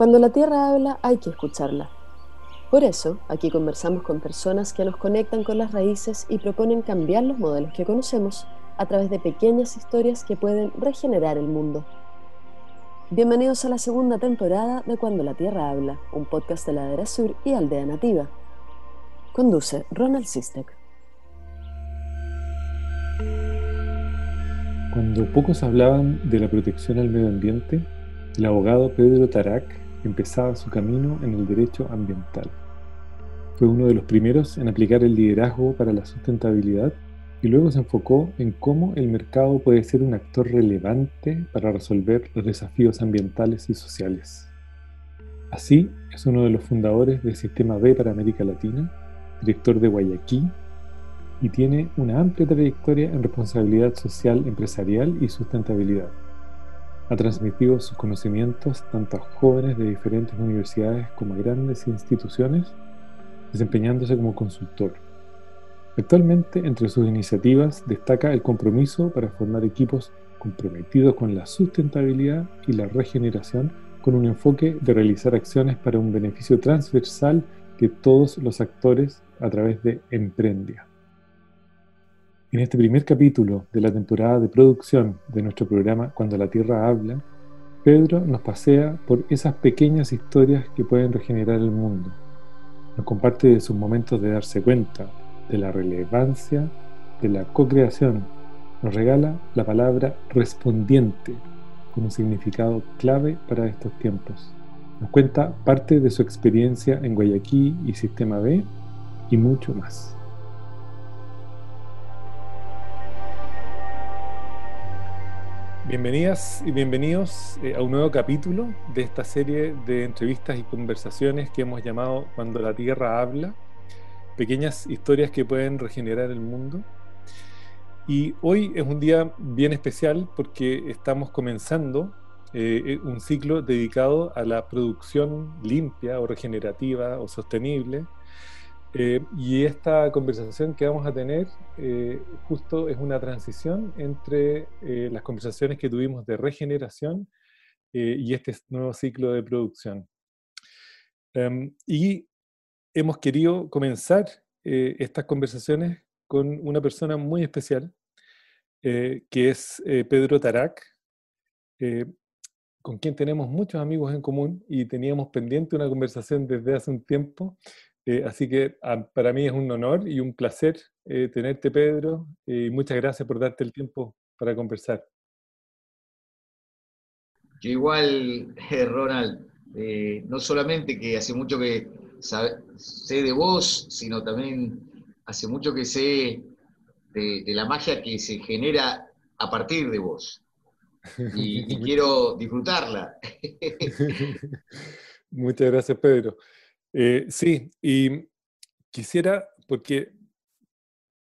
Cuando la Tierra habla hay que escucharla. Por eso, aquí conversamos con personas que nos conectan con las raíces y proponen cambiar los modelos que conocemos a través de pequeñas historias que pueden regenerar el mundo. Bienvenidos a la segunda temporada de Cuando la Tierra habla, un podcast de Ladera Sur y Aldea Nativa. Conduce Ronald Sistek. Cuando pocos hablaban de la protección al medio ambiente, el abogado Pedro Tarac empezaba su camino en el derecho ambiental. Fue uno de los primeros en aplicar el liderazgo para la sustentabilidad y luego se enfocó en cómo el mercado puede ser un actor relevante para resolver los desafíos ambientales y sociales. Así, es uno de los fundadores del Sistema B para América Latina, director de Guayaquil, y tiene una amplia trayectoria en responsabilidad social empresarial y sustentabilidad ha transmitido sus conocimientos tanto a jóvenes de diferentes universidades como a grandes instituciones, desempeñándose como consultor. Actualmente, entre sus iniciativas destaca el compromiso para formar equipos comprometidos con la sustentabilidad y la regeneración con un enfoque de realizar acciones para un beneficio transversal de todos los actores a través de Emprendia. En este primer capítulo de la temporada de producción de nuestro programa Cuando la Tierra habla, Pedro nos pasea por esas pequeñas historias que pueden regenerar el mundo. Nos comparte sus momentos de darse cuenta de la relevancia de la co-creación. Nos regala la palabra respondiente con un significado clave para estos tiempos. Nos cuenta parte de su experiencia en Guayaquil y Sistema B y mucho más. Bienvenidas y bienvenidos eh, a un nuevo capítulo de esta serie de entrevistas y conversaciones que hemos llamado Cuando la Tierra habla, pequeñas historias que pueden regenerar el mundo. Y hoy es un día bien especial porque estamos comenzando eh, un ciclo dedicado a la producción limpia o regenerativa o sostenible eh, y esta conversación que vamos a tener eh, justo es una transición entre eh, las conversaciones que tuvimos de regeneración y este nuevo ciclo de producción. Em, y hemos querido comenzar estas conversaciones con una persona muy especial, que es Pedro Tarac, con quien tenemos muchos amigos en común y teníamos pendiente una conversación desde hace un tiempo eh, así que ah, para mí es un honor y un placer eh, tenerte, Pedro, y muchas gracias por darte el tiempo para conversar. Yo igual, Ronald, eh, no solamente que hace mucho que sé de vos, sino también hace mucho que sé de, la magia que se genera a partir de vos. y quiero disfrutarla. Muchas gracias, Pedro. Eh, sí, y quisiera, porque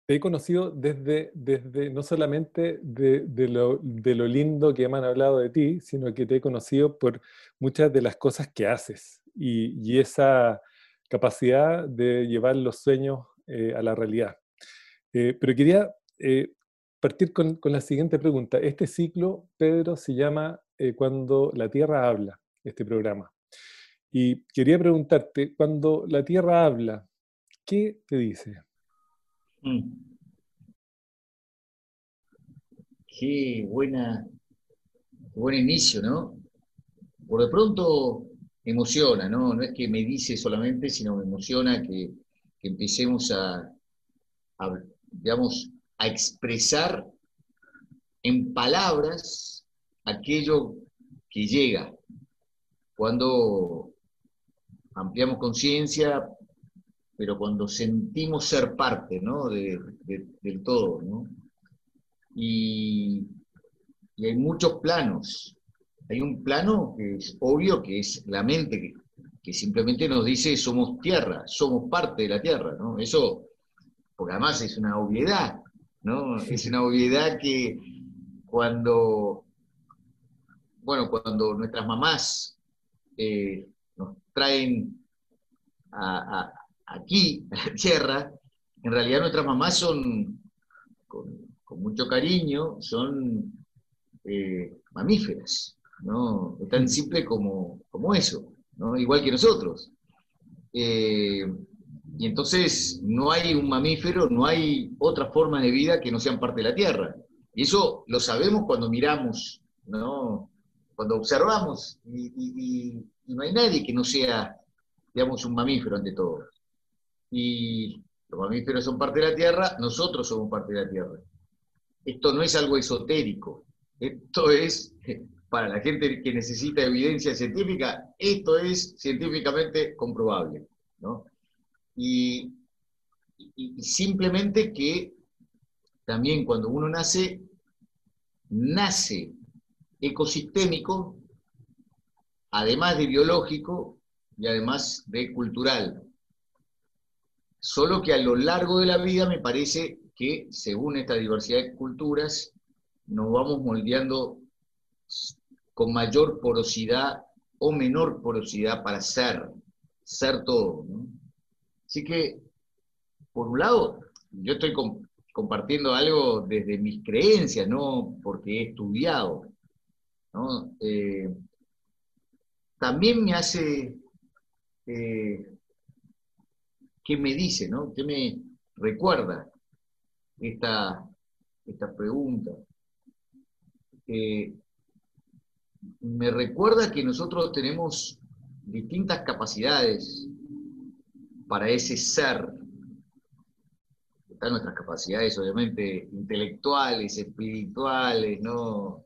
te he conocido desde, desde no solamente de, lo, lindo que me han hablado de ti, sino que te he conocido por muchas de las cosas que haces y, esa capacidad de llevar los sueños eh, a la realidad. Eh, pero quería partir con, con, la siguiente pregunta. Este ciclo, Pedro, se llama Cuando la Tierra habla, este programa. Y quería preguntarte, cuando la Tierra habla, ¿qué te dice? Mm. Qué buena, buen inicio, ¿no? Por de pronto emociona, ¿no? No es que me dice solamente, sino me emociona que, empecemos a, digamos, a expresar en palabras aquello que llega. Cuando ampliamos conciencia, pero cuando sentimos ser parte ¿no? del todo. ¿no? Y, hay muchos planos. Hay un plano que es obvio, que es la mente, que, simplemente nos dice somos tierra, somos parte de la tierra. ¿no? Eso, porque además es una obviedad, ¿no? Es una obviedad que cuando, bueno, cuando nuestras mamás eh, traen aquí, a la tierra, en realidad nuestras mamás son, con, mucho cariño, son eh, mamíferas, ¿no? Es tan simple como, como eso. igual que nosotros. Eh, y entonces no hay un mamífero, no hay otra forma de vida que no sean parte de la Tierra. Y eso lo sabemos cuando miramos, ¿no? cuando observamos, y, no hay nadie que no sea, digamos, un mamífero ante todo. Y los mamíferos son parte de la Tierra, nosotros somos parte de la Tierra. Esto no es algo esotérico, esto es, para la gente que necesita evidencia científica, esto es científicamente comprobable. ¿no? Y, simplemente que también cuando uno nace, nace ecosistémico, además de biológico y además de cultural. Solo que a lo largo de la vida me parece que, según esta diversidad de culturas, nos vamos moldeando con mayor porosidad o menor porosidad para ser, ser todo. Así que, por un lado, yo estoy compartiendo algo desde mis creencias, no porque he estudiado. Eh, también me hace, eh, ¿qué me dice, no? ¿Qué me recuerda esta, esta pregunta? Eh, me recuerda que nosotros tenemos distintas capacidades para ese ser. Están nuestras capacidades, obviamente, intelectuales, espirituales, ¿no?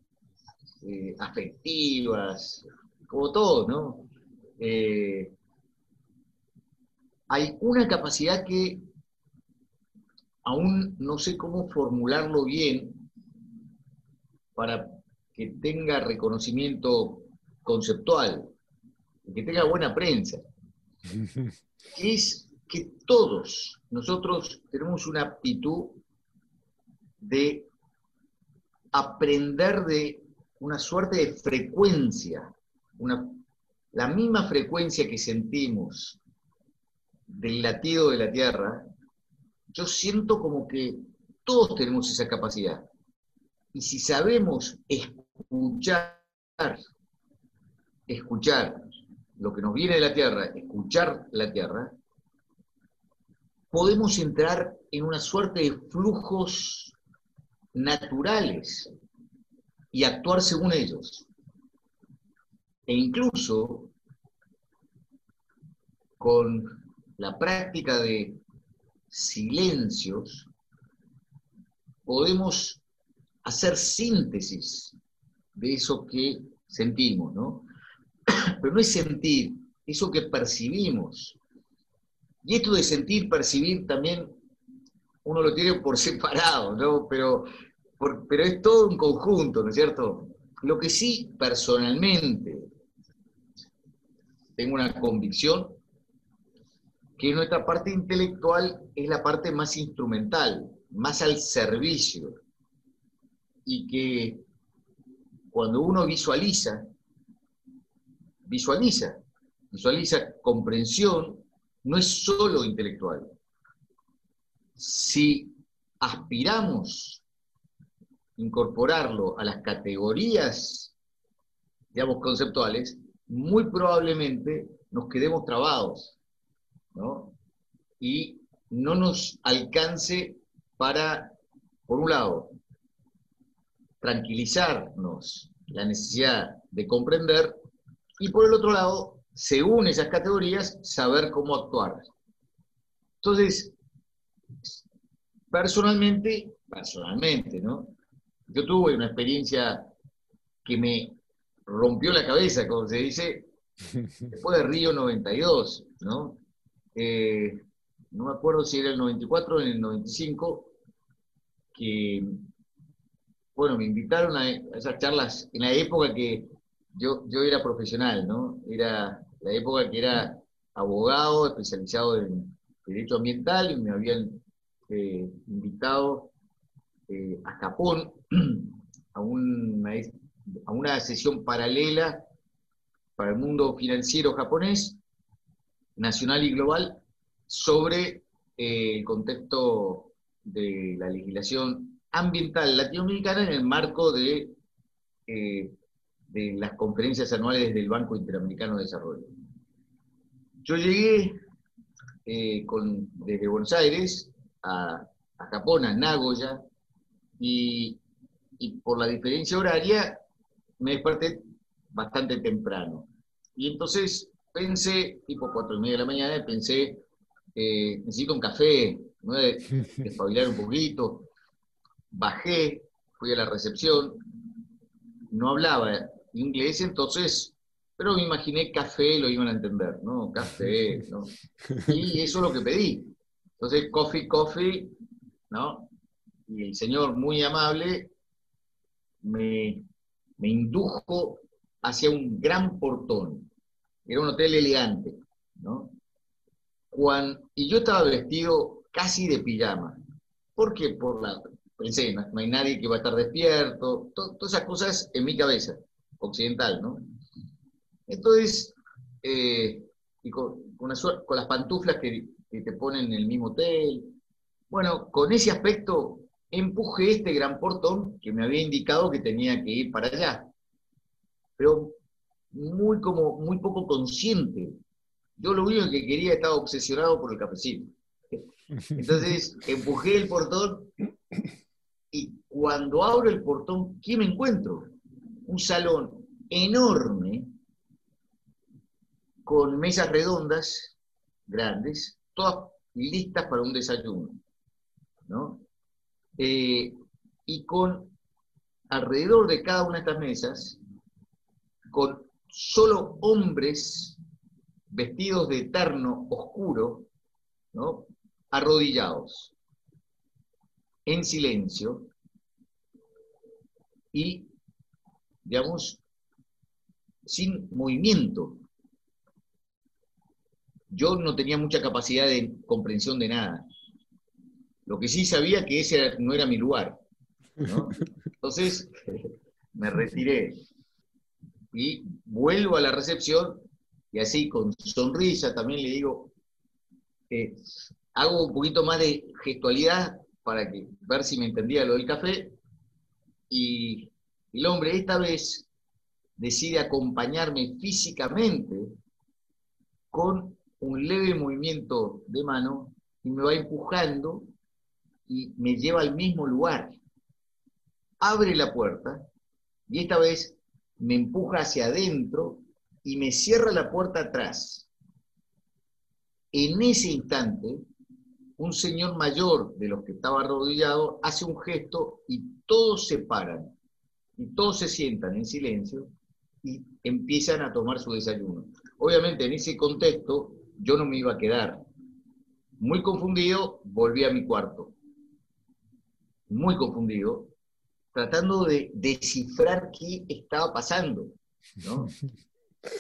Eh, afectivas, como todo, ¿no? Eh, hay una capacidad que aún no sé cómo formularlo bien para que tenga reconocimiento conceptual, que tenga buena prensa, es que todos nosotros tenemos una aptitud de aprender de una suerte de frecuencia, la misma frecuencia que sentimos del latido de la Tierra, yo siento como que todos tenemos esa capacidad. Y si sabemos escuchar, escuchar lo que nos viene de la Tierra, escuchar la Tierra, podemos entrar en una suerte de flujos naturales y actuar según ellos. E incluso con la práctica de silencios, podemos hacer síntesis de eso que sentimos, ¿no? Pero no es sentir, eso que percibimos. Y esto de sentir, percibir también uno lo tiene por separado, ¿no? Pero pero es todo un conjunto, ¿no es cierto? Lo que sí, personalmente, tengo una convicción, que nuestra parte intelectual es la parte más instrumental, más al servicio, y que cuando uno visualiza, visualiza, visualiza comprensión, no es solo intelectual. Si aspiramos incorporarlo a las categorías, digamos, conceptuales, muy probablemente nos quedemos trabados, ¿no? Y no nos alcance para, por un lado, tranquilizarnos la necesidad de comprender y por el otro lado, según esas categorías, saber cómo actuar. Entonces, personalmente, personalmente, ¿no? Yo tuve una experiencia que me rompió la cabeza, como se dice, después de Río 92, ¿no? Eh, no me acuerdo si era el 94 o el 95, que, bueno, me invitaron a esas charlas en la época que yo, yo era profesional, ¿no? Era la época que era abogado especializado en derecho ambiental y me habían eh, invitado eh, a Japón a una, sesión paralela para el mundo financiero japonés, nacional y global, sobre eh, el contexto de la legislación ambiental latinoamericana en el marco de, eh, las conferencias anuales del Banco Interamericano de Desarrollo. yo llegué eh, desde Buenos Aires a, a Japón, a Nagoya, y, y por la diferencia horaria me desperté bastante temprano. Y entonces pensé, tipo cuatro y media de la mañana, pensé, eh, necesito un café, ¿no? despabilar un poquito. Bajé, fui a la recepción, no hablaba inglés, entonces, pero me imaginé café, lo iban a entender, ¿no? Café, ¿no? Y eso es lo que pedí. Entonces, coffee, coffee, ¿no? Y el señor, muy amable, me, me indujo hacia un gran portón. Era un hotel elegante, ¿no? y yo estaba vestido casi de pijama. ¿Por qué? Por la, pensé, no, hay nadie que va a estar despierto, todas esas cosas en mi cabeza, occidental, ¿no? Entonces, eh, con, las pantuflas que te ponen en el mismo hotel, bueno, con ese aspecto empujé este gran portón que me había indicado que tenía que ir para allá pero muy, como, muy poco consciente. Yo lo único que quería estaba obsesionado por el cafecito. Entonces empujé el portón y cuando abro el portón, ¿qué me encuentro? Un salón enorme con mesas redondas, grandes, todas listas para un desayuno. ¿no? Eh, y con alrededor de cada una de estas mesas con solo hombres vestidos de eterno oscuro, arrodillados, en silencio, y, digamos, sin movimiento. Yo no tenía mucha capacidad de comprensión de nada. Lo que sí sabía que ese no era mi lugar. Entonces me retiré y vuelvo a la recepción y así con sonrisa también le digo, eh, hago un poquito más de gestualidad para que, ver si me entendía lo del café y el hombre esta vez decide acompañarme físicamente con un leve movimiento de mano y me va empujando y me lleva al mismo lugar. Abre la puerta y esta vez me empuja hacia adentro y me cierra la puerta atrás. En ese instante, un señor mayor de los que estaba arrodillado hace un gesto y todos se paran y todos se sientan en silencio y empiezan a tomar su desayuno. Obviamente en ese contexto yo no me iba a quedar. Muy confundido, volví a mi cuarto. Muy confundido, tratando de descifrar qué estaba pasando.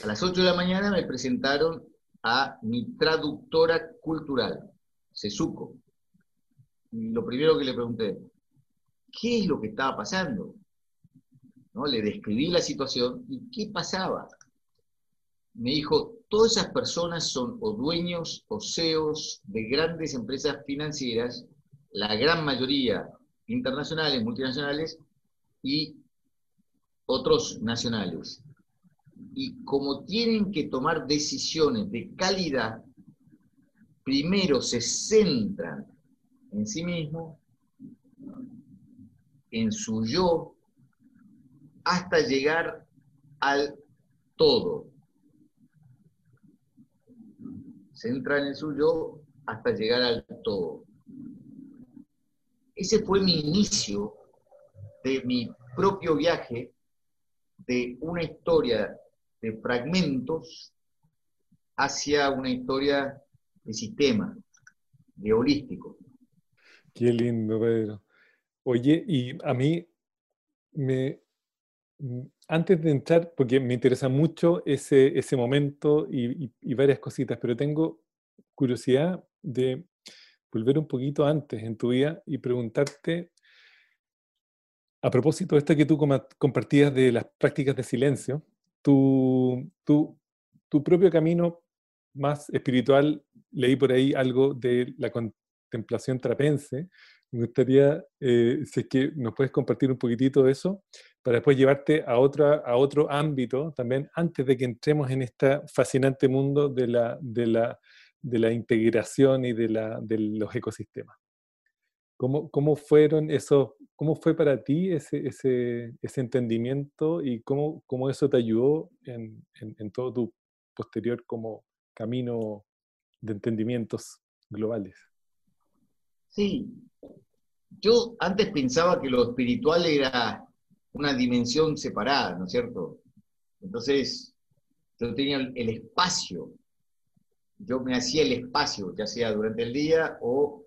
A las 8 de la mañana me presentaron a mi traductora cultural, Sesuco. Y lo primero que le pregunté, ¿qué es lo que estaba pasando? ¿No? Le describí la situación y qué pasaba. Me dijo, todas esas personas son o dueños o CEOs de grandes empresas financieras, la gran mayoría internacionales, multinacionales y otros nacionales. Y como tienen que tomar decisiones de calidad, primero se centran en sí mismos, en su yo, hasta llegar al todo. Centran en su yo hasta llegar al todo. Ese fue mi inicio de mi propio viaje de una historia de fragmentos hacia una historia de sistema, de holístico. Qué lindo, Pedro. Oye, y a mí me, antes de entrar, porque me interesa mucho ese, ese momento y, y, varias cositas, pero tengo curiosidad de volver un poquito antes en tu vida y preguntarte, a propósito de esto que tú compartías de las prácticas de silencio, tu, tu, tu propio camino más espiritual, leí por ahí algo de la contemplación trapense, Me gustaría, eh, si es que nos puedes compartir un poquitito de eso, para después llevarte a, otra, a otro ámbito también, antes de que entremos en este fascinante mundo de la, de la, de la integración y de, la, de los ecosistemas. ¿Cómo, ¿Cómo, fueron esos, cómo fue para ti ese, ese, ese entendimiento y cómo, cómo, eso te ayudó en, en, en, todo tu posterior como camino de entendimientos globales? Sí, yo antes pensaba que lo espiritual era una dimensión separada, ¿no es cierto? Entonces, yo tenía el espacio, yo me hacía el espacio, ya sea durante el día o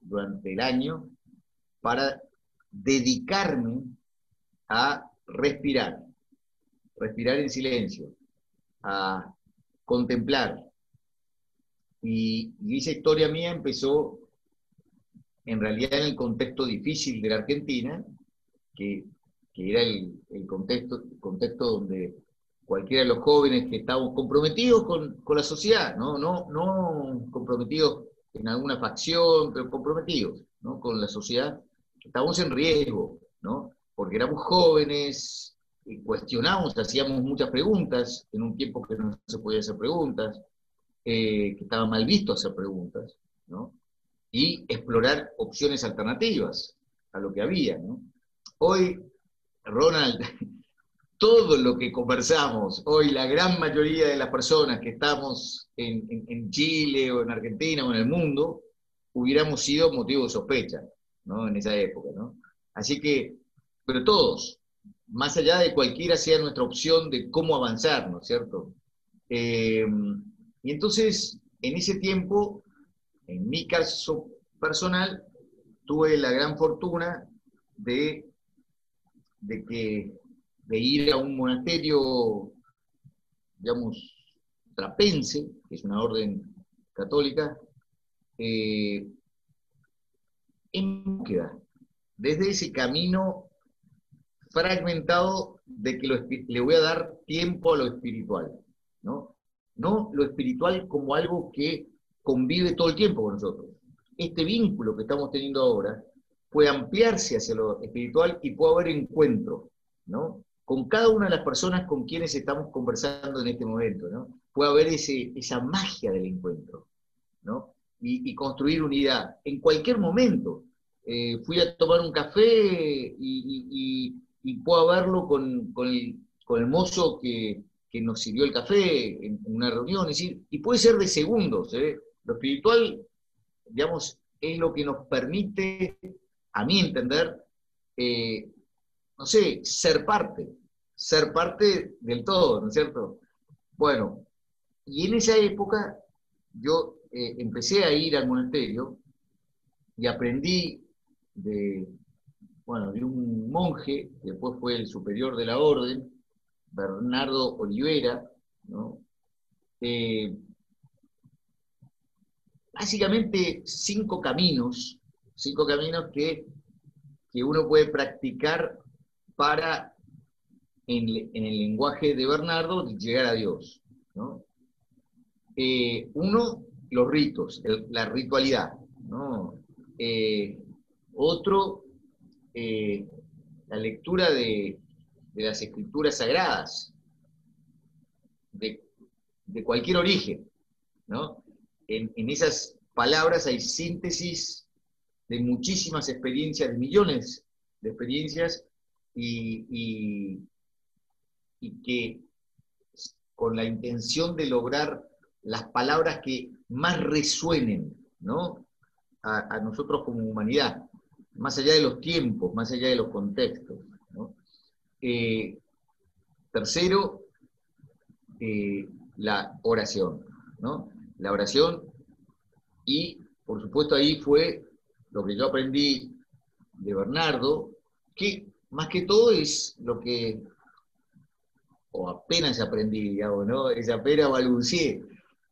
durante el año, para dedicarme a respirar, respirar en silencio, a contemplar. Y, esa historia mía empezó en realidad en el contexto difícil de la Argentina, que, era el, contexto, contexto donde cualquiera de los jóvenes que estábamos comprometidos con, la sociedad, ¿no? No, no comprometidos en alguna facción, pero comprometidos ¿no? con la sociedad, estábamos en riesgo, ¿no? porque éramos jóvenes, y cuestionábamos, hacíamos muchas preguntas, en un tiempo que no se podía hacer preguntas, eh, que estaba mal visto hacer preguntas, ¿no? y explorar opciones alternativas a lo que había. ¿no? Hoy, Ronald, todo lo que conversamos, hoy la gran mayoría de las personas que estamos en, Chile o en Argentina o en el mundo, hubiéramos sido motivo de sospecha ¿no? en esa época. ¿no? Así que, pero todos, más allá de cualquiera sea nuestra opción de cómo avanzar, ¿no es cierto? Eh, y entonces, en ese tiempo, en mi caso personal, tuve la gran fortuna de, de, que, de ir a un monasterio, digamos, trapense, que es una orden católica, eh, en búsqueda, desde ese camino fragmentado de que le voy a dar tiempo a lo espiritual, ¿no? No lo espiritual como algo que convive todo el tiempo con nosotros. Este vínculo que estamos teniendo ahora puede ampliarse hacia lo espiritual y puede haber encuentro, ¿no? Con cada una de las personas con quienes estamos conversando en este momento, ¿no? Puede haber ese, esa magia del encuentro, ¿no? Y, construir unidad. En cualquier momento. Eh, fui a tomar un café y, puedo verlo con, con, el, con el mozo que, que, nos sirvió el café en, una reunión, decir, y puede ser de segundos, ¿eh? Lo espiritual, digamos, es lo que nos permite, a mí entender, eh, no sé, ser parte, ser parte del todo, ¿no es cierto? Bueno, y en esa época yo eh, empecé a ir al monasterio y aprendí de, bueno, de un monje, que después fue el superior de la orden, Bernardo Olivera, ¿no? Eh, básicamente cinco caminos, cinco caminos que, uno puede practicar para, en, el lenguaje de Bernardo, llegar a Dios. Eh, uno, los ritos, la ritualidad. Eh, otro, eh, la lectura de, las escrituras sagradas, de, cualquier origen. en, esas palabras hay síntesis de muchísimas experiencias, de millones de experiencias, y, que con la intención de lograr las palabras que más resuenen ¿no? a, nosotros como humanidad, más allá de los tiempos, más allá de los contextos. Eh, tercero, eh, la oración. ¿no? la oración y, por supuesto, ahí fue lo que yo aprendí de Bernardo, que más que todo es lo que, o apenas aprendí, digamos, ¿no? Es apenas balbucié,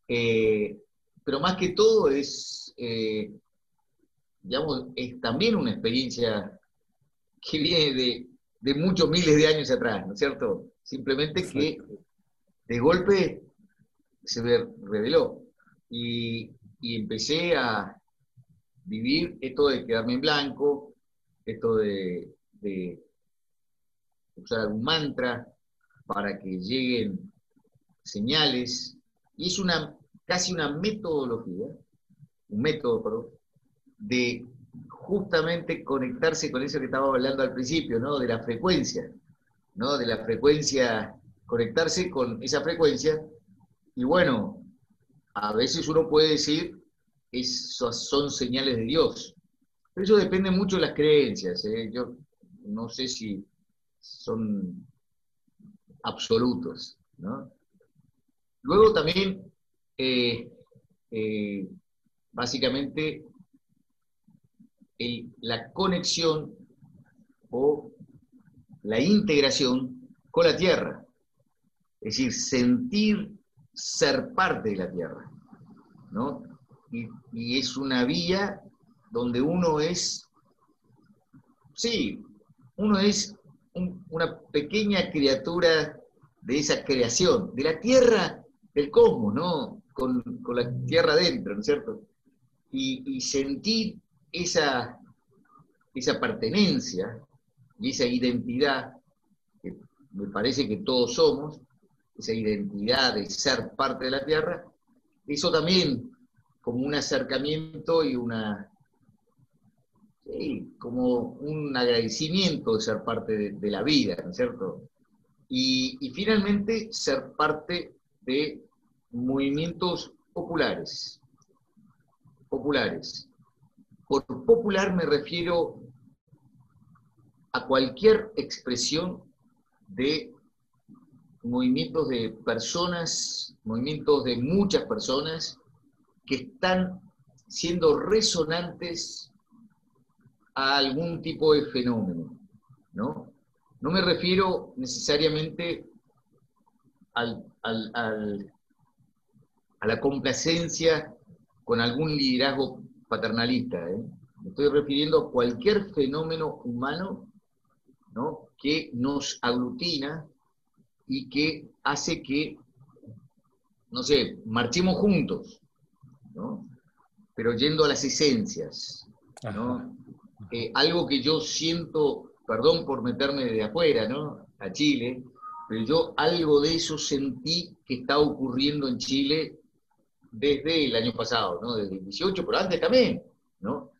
eh, pero más que todo es, eh, digamos, es también una experiencia que viene de, de muchos miles de años atrás, ¿no es cierto? Simplemente que de golpe se reveló y, empecé a, vivir esto de quedarme en blanco, esto de, de usar algún mantra para que lleguen señales, y es una, casi una metodología, un método, perdón, de justamente conectarse con eso que estaba hablando al principio, ¿no? De la frecuencia, ¿no? De la frecuencia, conectarse con esa frecuencia. Y bueno, a veces uno puede decir, esas son señales de Dios. Pero eso depende mucho de las creencias. ¿eh? Yo no sé si son absolutos. Luego también, eh, eh, básicamente, la conexión o la integración con la tierra. Es decir, sentir ser parte de la tierra. ¿no? Y, es una vía donde uno es, sí, uno es una pequeña criatura de esa creación, de la tierra, del cosmos, ¿no? Con, la tierra adentro, ¿no es cierto? Y, y sentir esa, esa pertenencia y esa identidad, que me parece que todos somos, esa identidad de ser parte de la tierra, eso también como un acercamiento y una, como un agradecimiento de ser parte de, la vida, ¿no es cierto? Y, y, finalmente ser parte de movimientos populares, populares, por popular me refiero a cualquier expresión de movimientos de personas, movimientos de muchas personas que están siendo resonantes a algún tipo de fenómeno, ¿no? No me refiero necesariamente al, a la complacencia con algún liderazgo paternalista. ¿eh? Me estoy refiriendo a cualquier fenómeno humano que nos aglutina y que hace que, no sé, marchemos juntos, pero yendo a las esencias. Eh, algo que yo siento, perdón por meterme de afuera, ¿no? a Chile, pero yo algo de eso sentí que está ocurriendo en Chile desde el año pasado, ¿no? Desde el 18, pero antes también, ¿no?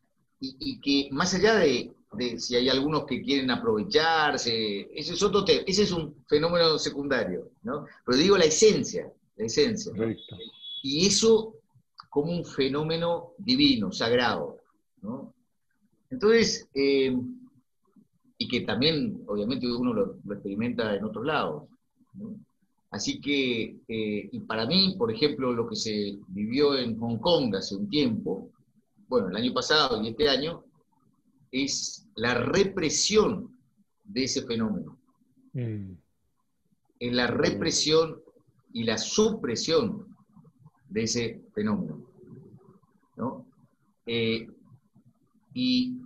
Y, que más allá de, si hay algunos que quieren aprovecharse, ese es otro tema, ese es un fenómeno secundario, ¿no? Pero digo la esencia, la esencia. Y eso como un fenómeno divino, sagrado, ¿no? Entonces, eh, y que también, obviamente, uno lo, lo experimenta en otros lados, ¿no? Así que, eh, y para mí, por ejemplo, lo que se vivió en Hong Kong hace un tiempo, bueno, el año pasado y este año, es la represión de ese fenómeno. Mm. Es la represión y la supresión de ese fenómeno. ¿no? Eh, y,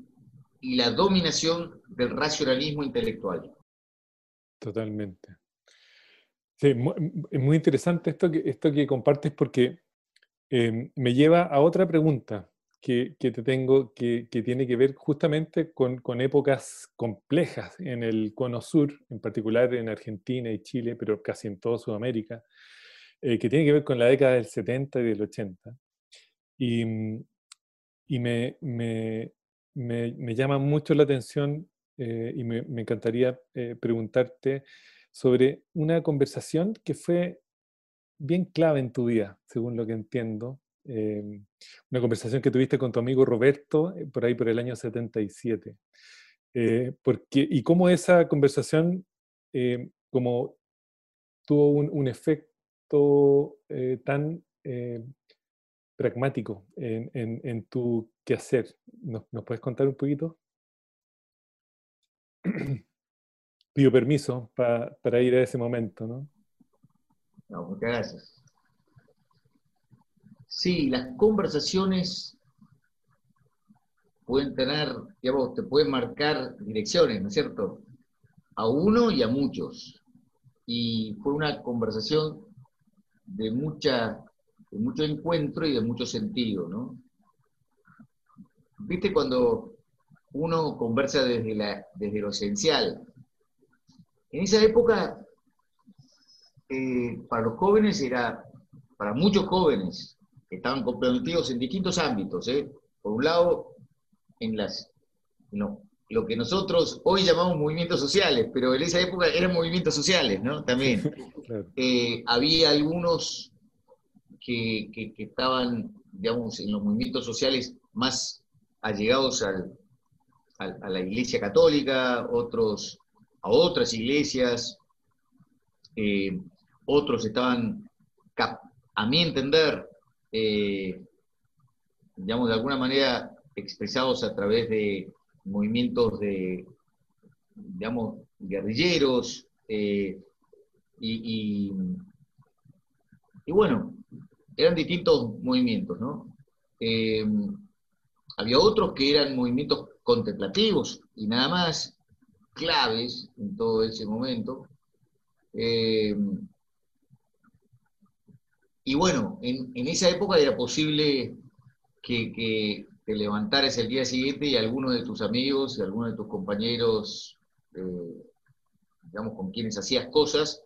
y la dominación del racionalismo intelectual. Totalmente. Es muy interesante esto que, esto que compartes porque em, me lleva a otra pregunta que, te tengo que, tiene que ver justamente con, épocas complejas en el cono sur, en particular en Argentina y Chile, pero casi en toda Sudamérica, eh, que tiene que ver con la década del 70 y del 80. Y, y me, me, llama mucho la atención eh, y me, encantaría eh, preguntarte sobre una conversación que fue bien clave en tu vida, según lo que entiendo. Em, una conversación que tuviste con tu amigo Roberto eh, por ahí por el año 77. Eh, porque, y cómo esa conversación como tuvo un, efecto eh, tan pragmático en, tu quehacer. ¿Nos, ¿Nos puedes contar un poquito? pido permiso para ir a ese momento, ¿no? No, muchas gracias. Sí, las conversaciones pueden tener, digamos, te pueden marcar direcciones, ¿no es cierto? A uno y a muchos. Y fue una conversación de, mucha, de mucho encuentro y de mucho sentido, ¿no? viste cuando uno conversa desde, la, desde lo esencial. En esa época, eh, para los jóvenes era, para muchos jóvenes, que estaban comprometidos en distintos ámbitos. ¿eh? Por un lado, en las, lo que nosotros hoy llamamos movimientos sociales, pero en esa época eran movimientos sociales, ¿no? También. Eh, había algunos que, estaban, digamos, en los movimientos sociales más allegados a la Iglesia Católica, otros a otras iglesias, eh, otros estaban, a mi entender, eh, digamos, de alguna manera expresados a través de movimientos de, digamos, guerrilleros, eh, y, y, bueno, eran distintos movimientos, ¿no? Eh, había otros que eran movimientos contemplativos y nada más, claves en todo ese momento. Eh, y bueno, en, esa época era posible que, te levantaras el día siguiente y alguno de tus amigos y alguno de tus compañeros, eh, digamos, con quienes hacías cosas,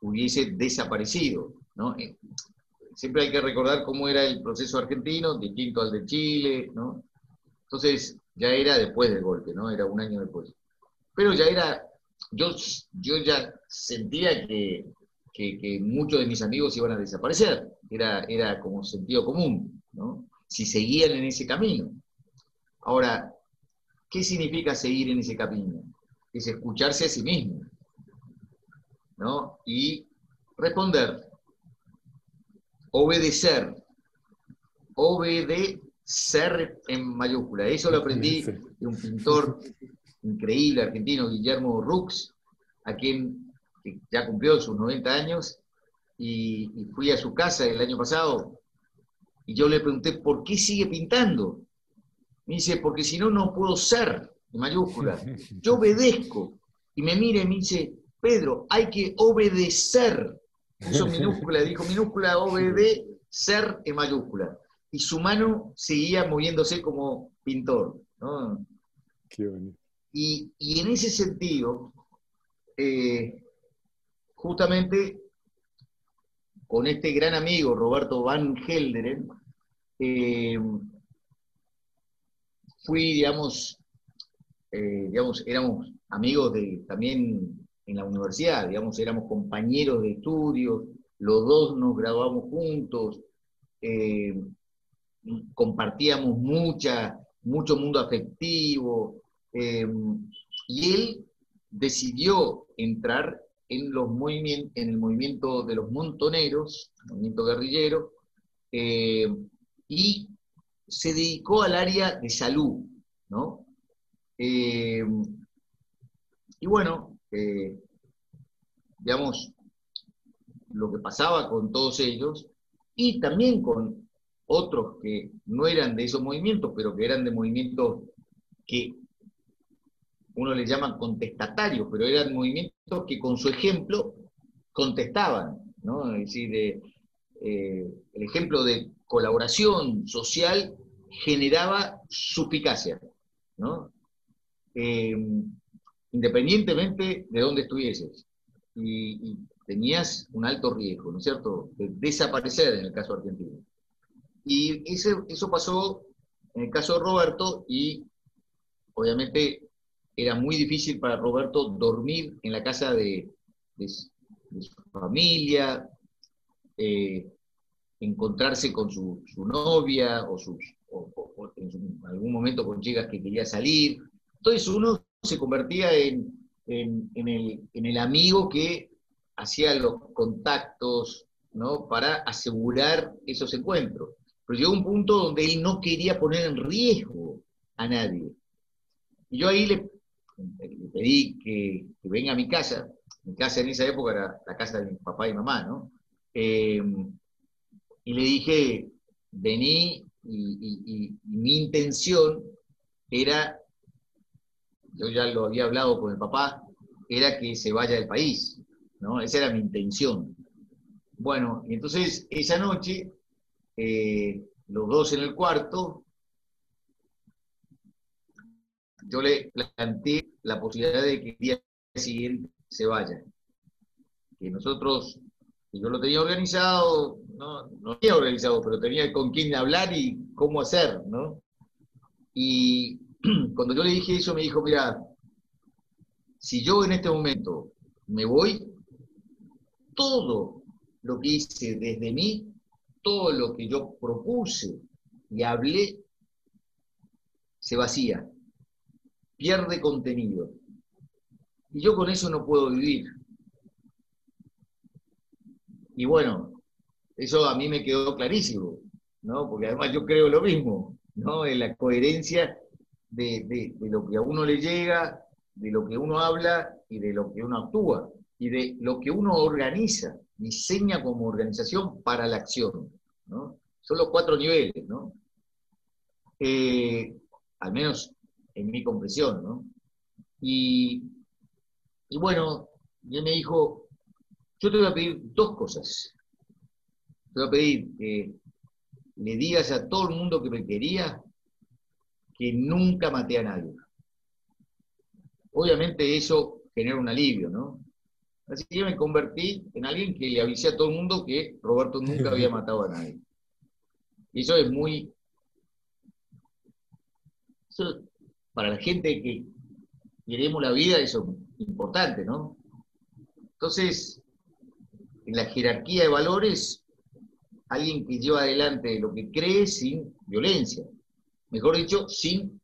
hubiese desaparecido. ¿no? Siempre hay que recordar cómo era el proceso argentino, distinto al de Chile, ¿no? Entonces, ya era después del golpe, ¿no? Era un año después. Pero ya era, yo, yo ya sentía que, que, muchos de mis amigos iban a desaparecer, era, era como sentido común, ¿no? si seguían en ese camino. Ahora, ¿qué significa seguir en ese camino? Es escucharse a sí mismo, ¿no? Y responder, obedecer, obedecer en mayúscula. Eso lo aprendí de un pintor increíble argentino, Guillermo Rux, a quien ya cumplió sus 90 años, y, y fui a su casa el año pasado y yo le pregunté, ¿por qué sigue pintando? Me dice, porque si no, no puedo ser, en mayúscula. Yo obedezco. Y me mira y me dice, Pedro, hay que obedecer. Eso minúscula, dijo minúscula, obedecer en mayúscula. Y su mano seguía moviéndose como pintor. Qué bonito. Y, en ese sentido, eh, justamente con este gran amigo Roberto Van Helderen, eh, fui, digamos, eh, digamos, éramos amigos de, también en la universidad, digamos, éramos compañeros de estudios, los dos nos graduamos juntos, eh, compartíamos mucha, mucho mundo afectivo, y él decidió entrar en, los movimientos, en el movimiento de los montoneros, movimiento guerrillero, eh, y se dedicó al área de salud, ¿no? Eh, y bueno, eh, digamos, lo que pasaba con todos ellos, y también con otros que no eran de esos movimientos, pero que eran de movimientos que uno le llama contestatarios, pero eran movimientos que con su ejemplo contestaban. Es decir, eh, el ejemplo de colaboración social generaba suspicacia, ¿no? Eh, independientemente de dónde estuvieses. Y, tenías un alto riesgo, ¿no es cierto?, de desaparecer en el caso argentino. Y eso pasó en el caso de Roberto y obviamente era muy difícil para Roberto dormir en la casa de, su familia, eh, encontrarse con su, novia o, sus, en, algún momento con chicas que quería salir. Entonces uno se convertía en, el, amigo que hacía los contactos ¿no? para asegurar esos encuentros. Pero llegó un punto donde él no quería poner en riesgo a nadie. Y yo ahí le, le pedí que, venga a mi casa, mi casa en esa época era la casa de mi papá y mamá, ¿no? Eh, y le dije, vení y, mi intención era, yo ya lo había hablado con el papá, era que se vaya del país, ¿no? Esa era mi intención. Bueno, entonces esa noche, eh, los dos en el cuarto, yo le planteé la posibilidad de que el día siguiente se vaya. Que nosotros, que yo lo tenía organizado, no, no tenía organizado, pero tenía con quién hablar y cómo hacer, ¿no? Y cuando yo le dije eso, me dijo, mira, si yo en este momento me voy, todo lo que hice desde mí, todo lo que yo propuse y hablé, se vacía, pierde contenido. Y yo con eso no puedo vivir. Y bueno, eso a mí me quedó clarísimo, ¿no? Porque además yo creo lo mismo, ¿no? En la coherencia de, lo que a uno le llega, de lo que uno habla y de lo que uno actúa y de lo que uno organiza, diseña como organización para la acción. ¿no? Son los cuatro niveles, ¿no? Eh, al menos en mi compresión, ¿no? Y, y bueno, él me dijo, yo te voy a pedir dos cosas. Te voy a pedir que le digas a todo el mundo que me quería que nunca maté a nadie. Obviamente eso genera un alivio, ¿no? Así que me convertí en alguien que le avisé a todo el mundo que Roberto nunca había matado a nadie. Y eso es muy... para la gente que queremos la vida, eso es importante, ¿no? Entonces, en la jerarquía de valores, alguien que lleva adelante lo que cree sin violencia mejor dicho, sin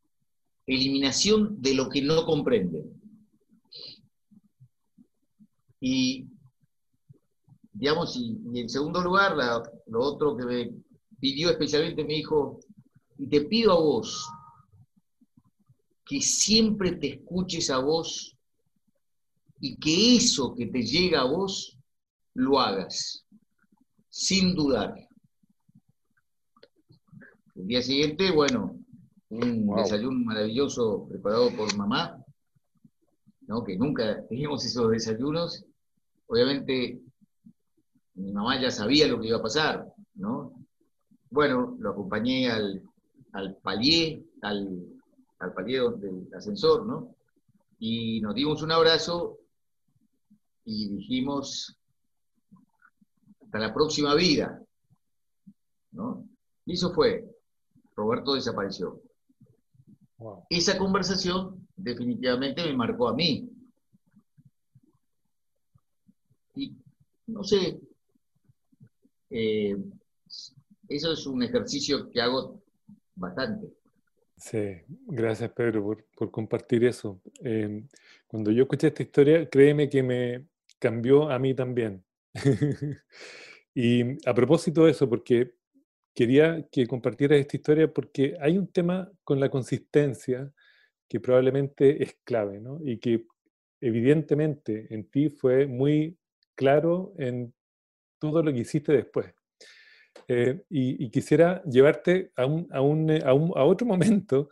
eliminación de lo que no comprende. Y, digamos, y, en segundo lugar, lo otro que me pidió especialmente me dijo, y te pido a vos que siempre te escuches a vos y que eso que te llega a vos lo hagas, sin dudar. El día siguiente, bueno, un desayuno maravilloso preparado por mamá, ¿no? que nunca teníamos esos desayunos. Obviamente, mi mamá ya sabía lo que iba a pasar, ¿no? Bueno, lo acompañé al, al palier, al, al palier del ascensor, ¿no? Y nos dimos un abrazo y dijimos, hasta la próxima vida, ¿no? Y eso fue, Roberto desapareció. Esa conversación definitivamente me marcó a mí. Y no sé, eh, eso es un ejercicio que hago bastante. Sí, gracias Pedro por, compartir eso. Eh, cuando yo escuché esta historia, créeme que me cambió a mí también. y a propósito de eso, porque quería que compartieras esta historia porque hay un tema con la consistencia que probablemente es clave, ¿no? Y que evidentemente en ti fue muy claro en todo lo que hiciste después. Eh, y, quisiera llevarte a, un, a, un, eh, a, un, a otro momento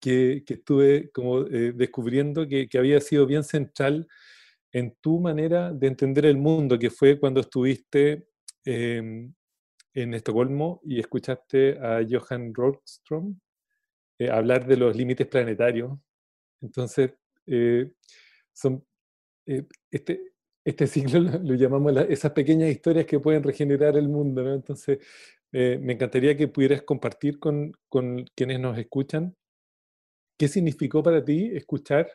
que, que estuve como eh, descubriendo que, que, había sido bien central en tu manera de entender el mundo, que fue cuando estuviste em, en Estocolmo y escuchaste a Johan Rockström eh, hablar de los límites planetarios. Entonces, eh, son, eh, este, este ciclo lo, llamamos esas pequeñas historias que pueden regenerar el mundo. Entonces, me encantaría que pudieras compartir con, con, quienes nos escuchan qué significó para ti escuchar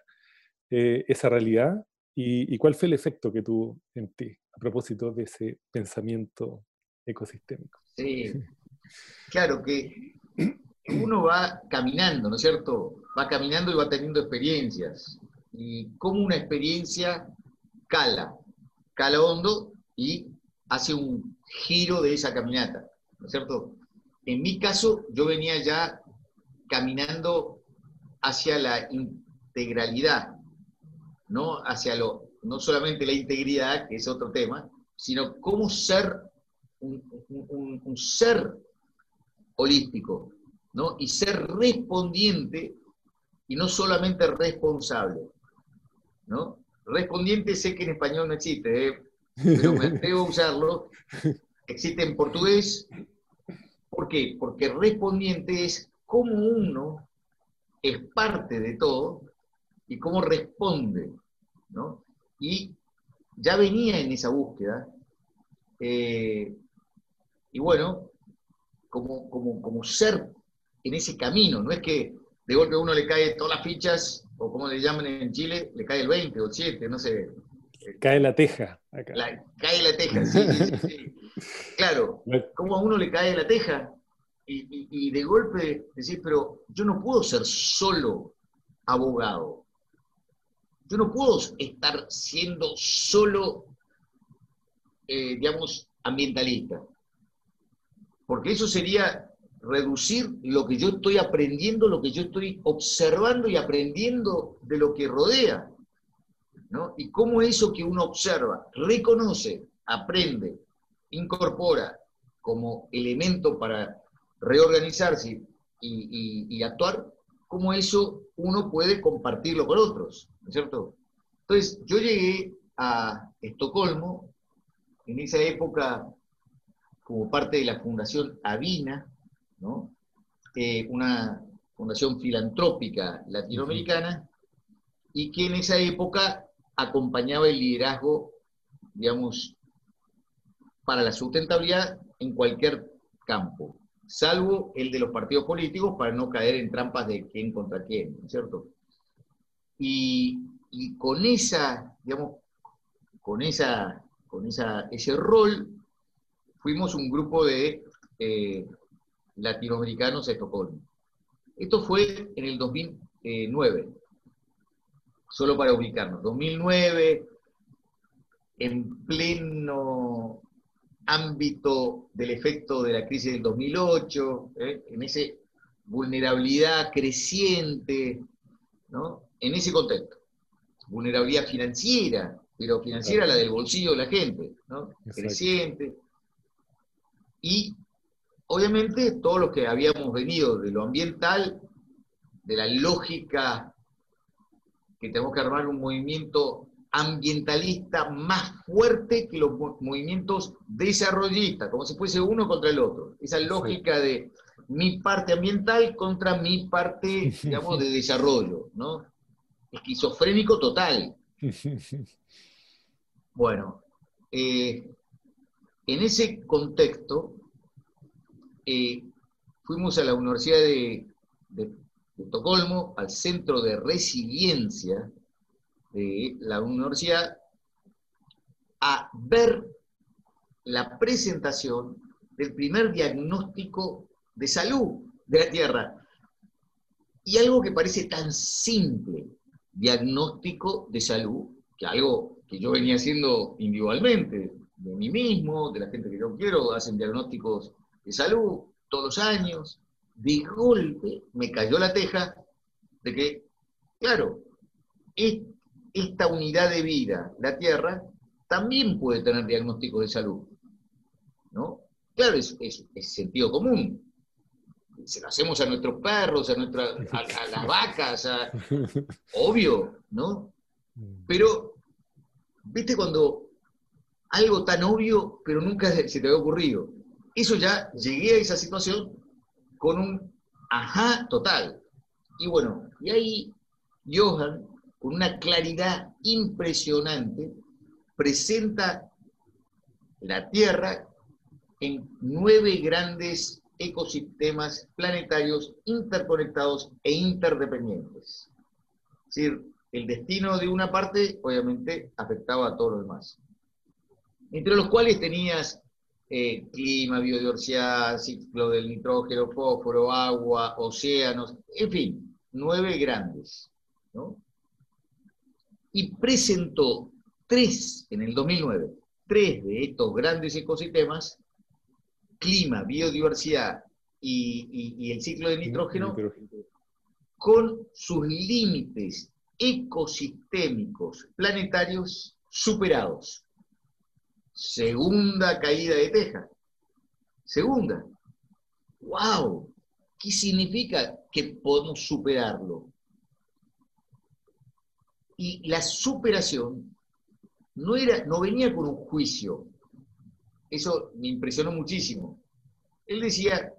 esa realidad y, y cuál fue el efecto que tuvo en ti a propósito de ese pensamiento ecosistémico. Sí, claro que uno va caminando, ¿no es cierto? Va caminando y va teniendo experiencias. Y como una experiencia cala, cala hondo y hace un giro de esa caminata, ¿no es cierto? En mi caso, yo venía ya caminando hacia la integralidad, ¿no? Hacia lo, no solamente la integridad, que es otro tema, sino cómo ser un, ser holístico, ¿no? Y ser respondiente y no solamente responsable, ¿no? Respondiente sé que en español no existe, ¿eh? pero me atrevo a usarlo. Existe en portugués. ¿Por qué? Porque respondiente es como uno es parte de todo y cómo responde, ¿no? Y ya venía en esa búsqueda, eh, y bueno, como, como, como ser en ese camino, no es que de golpe a uno le cae todas las fichas, o como le llaman en Chile, le cae el 20 o el 7, no sé. Cae la teja. cae la teja, sí, sí, sí. Claro, como a uno le cae la teja y, y, de golpe decís, pero yo no puedo ser solo abogado. Yo no puedo estar siendo solo, eh, digamos, ambientalista. Porque eso sería reducir lo que yo estoy aprendiendo, lo que yo estoy observando y aprendiendo de lo que rodea. ¿no? Y cómo eso que uno observa, reconoce, aprende, incorpora como elemento para reorganizarse y, actuar, cómo eso uno puede compartirlo con otros, ¿no es cierto? Entonces, yo llegué a Estocolmo en esa época como parte de la Fundación Avina, ¿no? Eh, una fundación filantrópica latinoamericana, y que en esa época acompañaba el liderazgo, digamos, para la sustentabilidad en cualquier campo salvo el de los partidos políticos para no caer en trampas de quién contra quién, ¿no es cierto? Y, con esa, digamos, con esa, con esa, ese rol, fuimos un grupo de eh, latinoamericanos a Estocolmo. Esto fue en el 2009, solo para ubicarnos. 2009, en pleno ámbito del efecto de la crisis del 2008, ¿eh? en esa vulnerabilidad creciente, ¿no? en ese contexto. Vulnerabilidad financiera, pero financiera la del bolsillo de la gente, ¿no? creciente. Y obviamente todos los que habíamos venido de lo ambiental, de la lógica que tenemos que armar un movimiento ambientalista más fuerte que los movimientos desarrollistas, como si fuese uno contra el otro. Esa lógica de mi parte ambiental contra mi parte, digamos, de desarrollo, ¿no? Esquizofrénico total. Bueno, eh, en ese contexto, eh, fuimos a la Universidad de Estocolmo, al Centro de Resiliencia, de la universidad a ver la presentación del primer diagnóstico de salud de la Tierra. Y algo que parece tan simple, diagnóstico de salud, que algo que yo venía haciendo individualmente, de mí mismo, de la gente que yo quiero, hacen diagnósticos de salud todos los años, de golpe me cayó la teja de que, claro, es esta unidad de vida, la Tierra, también puede tener diagnóstico de salud. ¿no? Claro, es, sentido común. Se lo hacemos a nuestros perros, a, nuestra, a, las vacas, obvio, ¿no? Pero, ¿viste cuando algo tan obvio, pero nunca se te había ocurrido? Eso ya llegué a esa situación con un ajá total. Y bueno, y ahí Johan con una claridad impresionante, presenta la Tierra en nueve grandes ecosistemas planetarios interconectados e interdependientes. Es decir, el destino de una parte obviamente afectaba a todos los demás. Entre los cuales tenías eh, clima, biodiversidad, ciclo del nitrógeno, fósforo, agua, océanos, en fin, nueve grandes. ¿no? y presentó tres, en el 2009, tres de estos grandes ecosistemas, clima, biodiversidad y, el ciclo de nitrógeno, con sus límites ecosistémicos planetarios superados. Segunda caída de teja. Segunda. ¡Wow! ¿Qué significa que podemos superarlo? Y la superación no, era, no venía con un juicio. Eso me impresionó muchísimo. Él decía,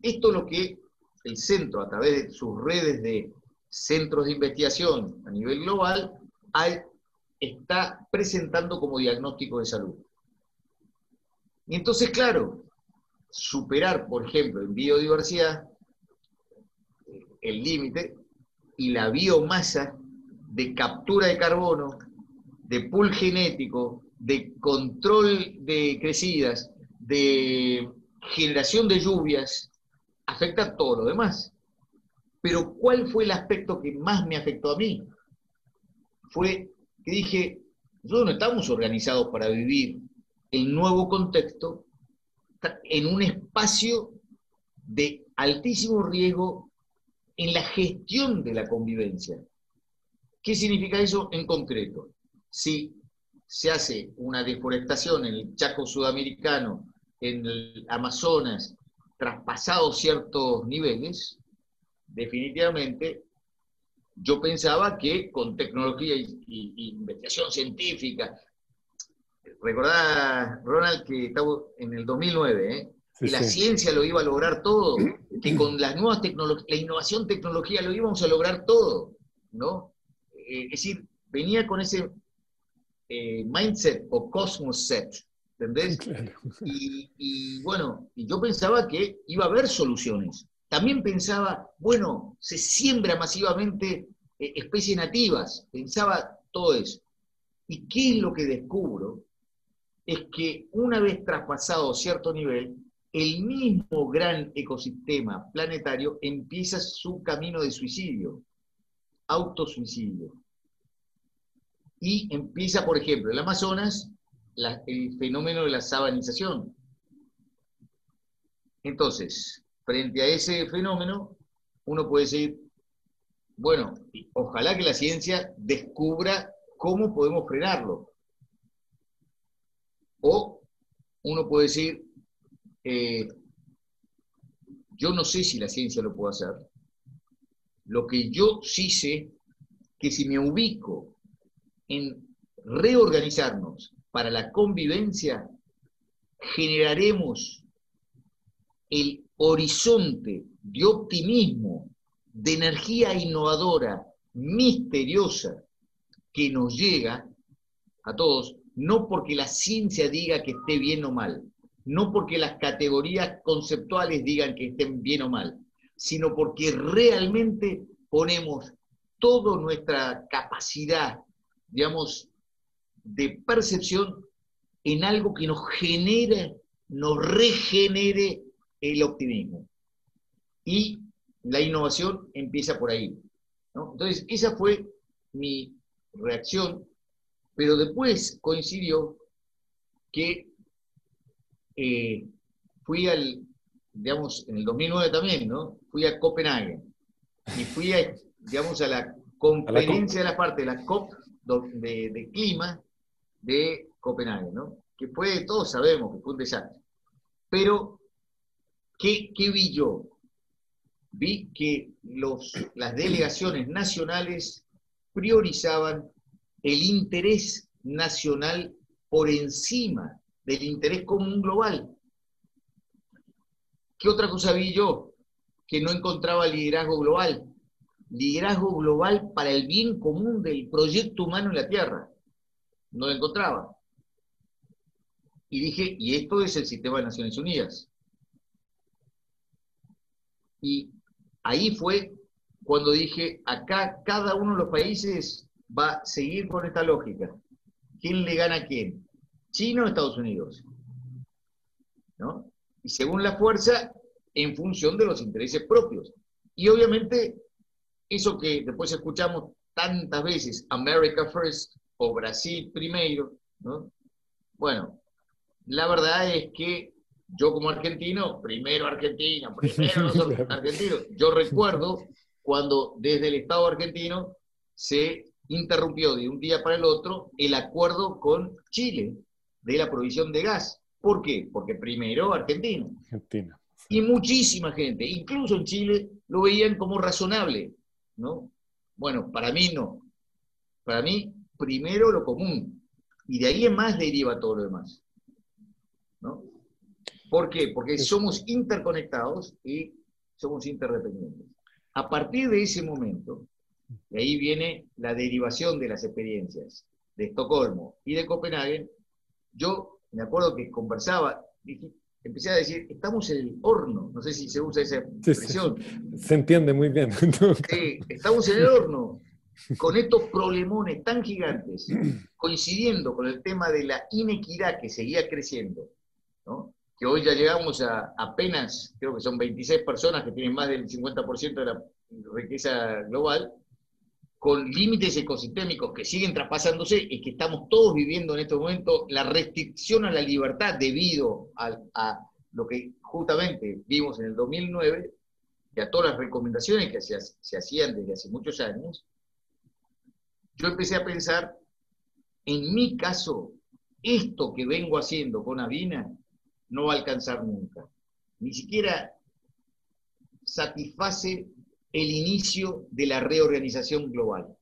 esto es lo que el centro, a través de sus redes de centros de investigación a nivel global, está presentando como diagnóstico de salud. Y entonces, claro, superar, por ejemplo, en biodiversidad, el límite y la biomasa de captura de carbono, de pool genético, de control de crecidas, de generación de lluvias, afecta todo lo demás. Pero ¿cuál fue el aspecto que más me afectó a mí? Fue que dije, nosotros no estamos organizados para vivir el nuevo contexto en un espacio de altísimo riesgo en la gestión de la convivencia. ¿Qué significa eso en concreto? Si se hace una deforestación en el Chaco sudamericano, en el Amazonas, traspasado ciertos niveles, definitivamente yo pensaba que con tecnología y, investigación científica, recordá, Ronald, que estaba en el 2009, ¿eh? que la ciencia lo iba a lograr todo, que con las nuevas tecnologías, la innovación tecnología lo íbamos a lograr todo, ¿no? Eh, es decir, venía con ese eh, mindset o cosmos set, ¿entendés? Y, y, bueno, y yo pensaba que iba a haber soluciones. También pensaba, bueno, se siembra masivamente eh, especies nativas, pensaba todo eso. ¿Y qué es lo que descubro? Es que una vez traspasado cierto nivel, el mismo gran ecosistema planetario empieza su camino de suicidio, autosuicidio. Y empieza, por ejemplo, el Amazonas, el fenómeno de la sabanización. Entonces, frente a ese fenómeno, uno puede decir, bueno, ojalá que la ciencia descubra cómo podemos frenarlo. O uno puede decir, eh, yo no sé si la ciencia lo puede hacer. Lo que yo sí sé, que si me ubico en reorganizarnos para la convivencia, generaremos el horizonte de optimismo, de energía innovadora, misteriosa, que nos llega a todos, no porque la ciencia diga que esté bien o mal, no porque las categorías conceptuales digan que estén bien o mal, sino porque realmente ponemos toda nuestra capacidad, digamos, de percepción en algo que nos genere, nos regenere el optimismo. Y la innovación empieza por ahí. Entonces, esa fue mi reacción, pero después coincidió que eh, fui al, digamos, en el 2009 también, ¿no? Fui a Copenhague y fui, a, digamos, a la conferencia de la parte de la COP de, de clima de Copenhague, ¿no? Que fue, todos sabemos que fue un desastre. Pero ¿Qué, vi yo? Vi que los, las delegaciones nacionales priorizaban el interés nacional por encima del interés común global. ¿Qué otra cosa vi yo? Que no encontraba liderazgo global. Liderazgo global para el bien común del proyecto humano en la Tierra. No lo encontraba. Y dije, y esto es el sistema de Naciones Unidas. Y ahí fue cuando dije, acá cada uno de los países va a seguir con esta lógica. ¿Quién le gana a quién? ¿China o Estados Unidos? ¿No? Y según la fuerza, en función de los intereses propios. Y obviamente, eso que después escuchamos tantas veces, America First o Brasil primero, ¿no? Bueno, la verdad es que yo como argentino, primero Argentina, primero nosotros argentinos. Yo recuerdo cuando desde el Estado argentino se interrumpió de un día para el otro el acuerdo con Chile de la provisión de gas. ¿Por qué? Porque primero Argentina. Argentina. Y muchísima gente, incluso en Chile, lo veían como razonable, ¿no? Bueno, para mí no. Para mí, primero lo común. Y de ahí en más deriva todo lo demás. ¿no? ¿Por qué? Porque somos interconectados y somos interdependientes. A partir de ese momento, Y ahí viene la derivación de las experiencias de Estocolmo y de Copenhague. Yo me acuerdo que conversaba, empecé a decir, estamos en el horno, no sé si se usa esa expresión. se entiende muy bien. Sí, estamos en el horno, con estos problemones tan gigantes, coincidiendo con el tema de la inequidad que seguía creciendo, que hoy ya llegamos a apenas, creo que son 26 personas que tienen más del 50% de la riqueza global, con límites ecosistémicos que siguen traspasándose y que estamos todos viviendo en este momento la restricción a la libertad debido a, a lo que justamente vimos en el 2009 y a todas las recomendaciones que se, se hacían desde hace muchos años, yo empecé a pensar, en mi caso, esto que vengo haciendo con Avina no va a alcanzar nunca. Ni siquiera satisface el inicio de la reorganización global,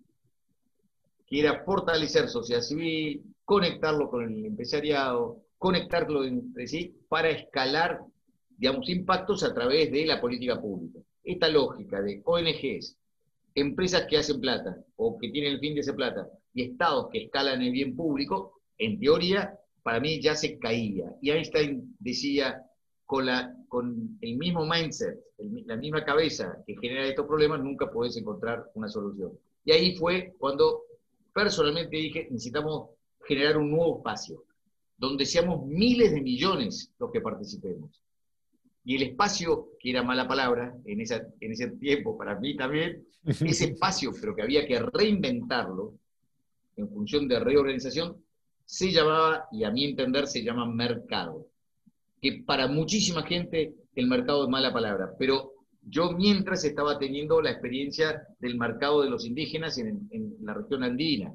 que era fortalecer sociedad civil, conectarlo con el empresariado, conectarlo entre sí para escalar, digamos, impactos a través de la política pública. Esta lógica de ONGs, empresas que hacen plata o que tienen el fin de hacer plata y estados que escalan el bien público, en teoría, para mí ya se caía. Y Einstein decía, con, la, con el mismo mindset, la misma cabeza que genera estos problemas, nunca podés encontrar una solución. Y ahí fue cuando personalmente dije, necesitamos generar un nuevo espacio, donde seamos miles de millones los que participemos. Y el espacio, que era mala palabra en, esa, en ese tiempo para mí también, ese espacio, pero que había que reinventarlo en función de reorganización, se llamaba, y a mi entender se llama mercado que para muchísima gente el mercado es mala palabra, pero yo mientras estaba teniendo la experiencia del mercado de los indígenas en, la región andina,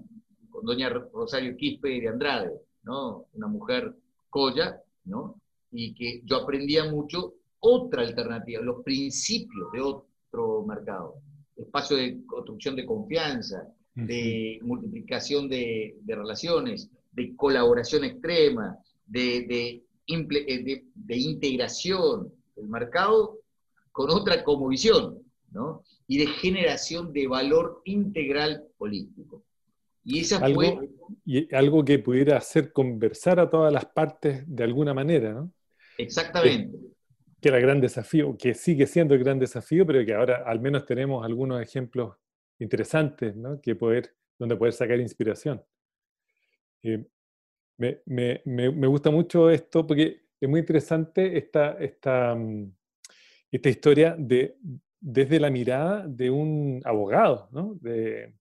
con doña Rosario Quispe de Andrade, ¿no? una mujer colla, ¿no? y que yo aprendía mucho otra alternativa, los principios de otro mercado, espacio de construcción de confianza, de multiplicación de, relaciones, de colaboración extrema, de eh, de, integración del mercado con otra como visión, ¿no? Y de generación de valor integral político. Y esa algo, fue... Y algo que pudiera hacer conversar a todas las partes de alguna manera, ¿no? Exactamente. Que, que era el gran desafío, que sigue siendo el gran desafío, pero que ahora al menos tenemos algunos ejemplos interesantes, ¿no? Que poder, donde poder sacar inspiración. Eh, me, gusta mucho esto porque es muy interesante mm, esta historia de, desde la mirada de un abogado, ¿no? de,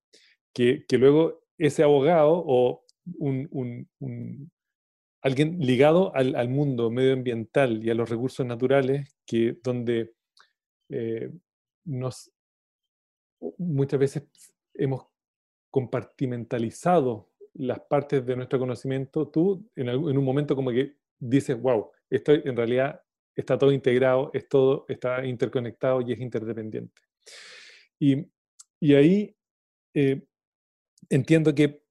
que, luego ese abogado o alguien ligado al, al, mundo medioambiental y a los recursos naturales, que donde eh, nos muchas veces hemos compartimentalizado las partes de nuestro conocimiento, tú en, un momento como que dices, wow, esto en realidad está todo integrado, es todo, está interconectado y es interdependiente. Y, ahí eh, entiendo que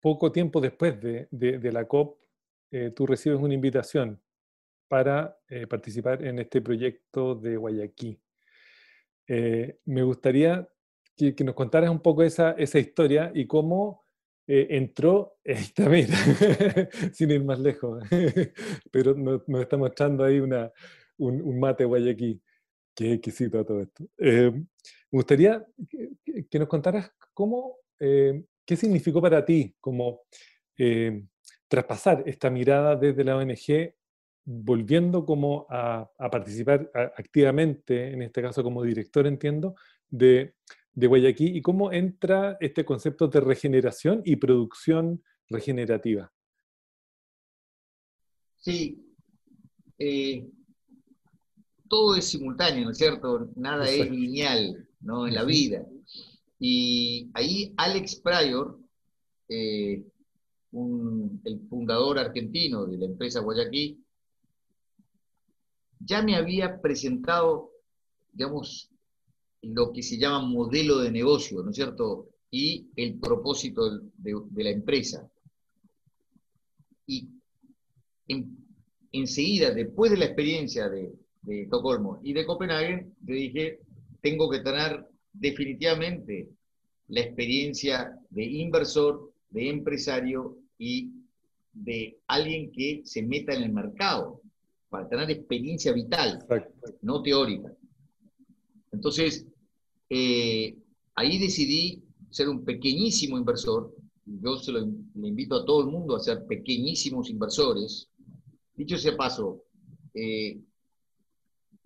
poco tiempo después de, la COP, eh, tú recibes una invitación para eh, participar en este proyecto de Guayaquil. me gustaría que, nos contaras un poco esa, esa historia y cómo eh, entró, también, sin ir más lejos, pero nos, está mostrando ahí una, un, mate guayaquí, que exquisito todo esto. Eh, me gustaría que, nos contaras cómo, eh, qué significó para ti como traspasar esta mirada desde la ONG, volviendo como a participar activamente, en este caso como director, entiendo, de de Guayaquil y cómo entra este concepto de regeneración y producción regenerativa. Sí, eh, todo es simultáneo, ¿no es cierto? Nada es lineal ¿no? en la vida. Y ahí Alex Pryor, eh, el fundador argentino de la empresa Guayaquil, ya me había presentado, digamos, lo que se llama modelo de negocio, ¿no es cierto? Y el propósito de, la empresa. Y enseguida, después de la experiencia de, Estocolmo y de Copenhague, le dije, tengo que tener definitivamente la experiencia de inversor, de empresario y de alguien que se meta en el mercado, para tener experiencia vital, no teórica. Entonces, eh, ahí decidí ser un pequeñísimo inversor. Yo se lo invito a todo el mundo a ser pequeñísimos inversores. Dicho ese paso, eh,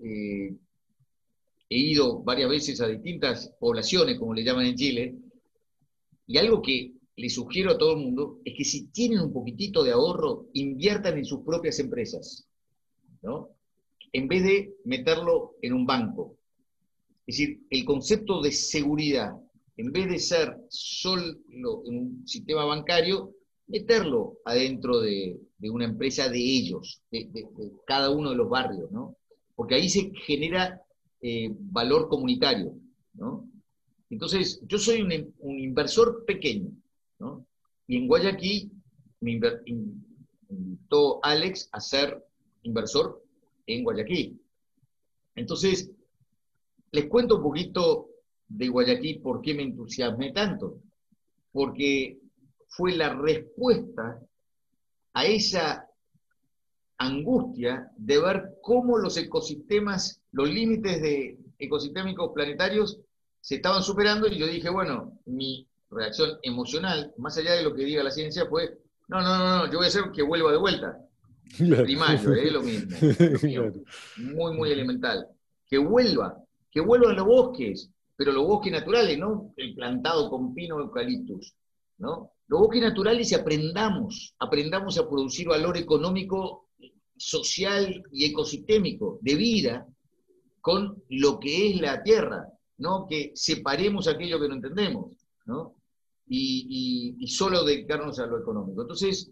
eh, he ido varias veces a distintas poblaciones, como le llaman en Chile, y algo que le sugiero a todo el mundo es que si tienen un poquitito de ahorro, inviertan en sus propias empresas, ¿no? En vez de meterlo en un banco. Es decir, el concepto de seguridad, en vez de ser solo en un sistema bancario, meterlo adentro de, una empresa de ellos, de, cada uno de los barrios, ¿no? Porque ahí se genera eh, valor comunitario, ¿no? Entonces, yo soy un, inversor pequeño, ¿no? Y en Guayaquil me invitó Alex a ser inversor en Guayaquil. Entonces, les cuento un poquito de Guayaquil por qué me entusiasmé tanto. Porque fue la respuesta a esa angustia de ver cómo los ecosistemas, los límites de ecosistémicos planetarios se estaban superando y yo dije, bueno, mi reacción emocional, más allá de lo que diga la ciencia, fue, no, no, no, no yo voy a hacer que vuelva de vuelta. Primario, es ¿eh? lo mismo. Muy, muy elemental. Que vuelva, que vuelvan los bosques, pero los bosques naturales, no el plantado con pino eucaliptus, ¿no? Los bosques naturales y aprendamos, aprendamos a producir valor económico, social y ecosistémico de vida con lo que es la tierra, ¿no? Que separemos aquello que no entendemos, ¿no? Y, y solo dedicarnos a lo económico. Entonces,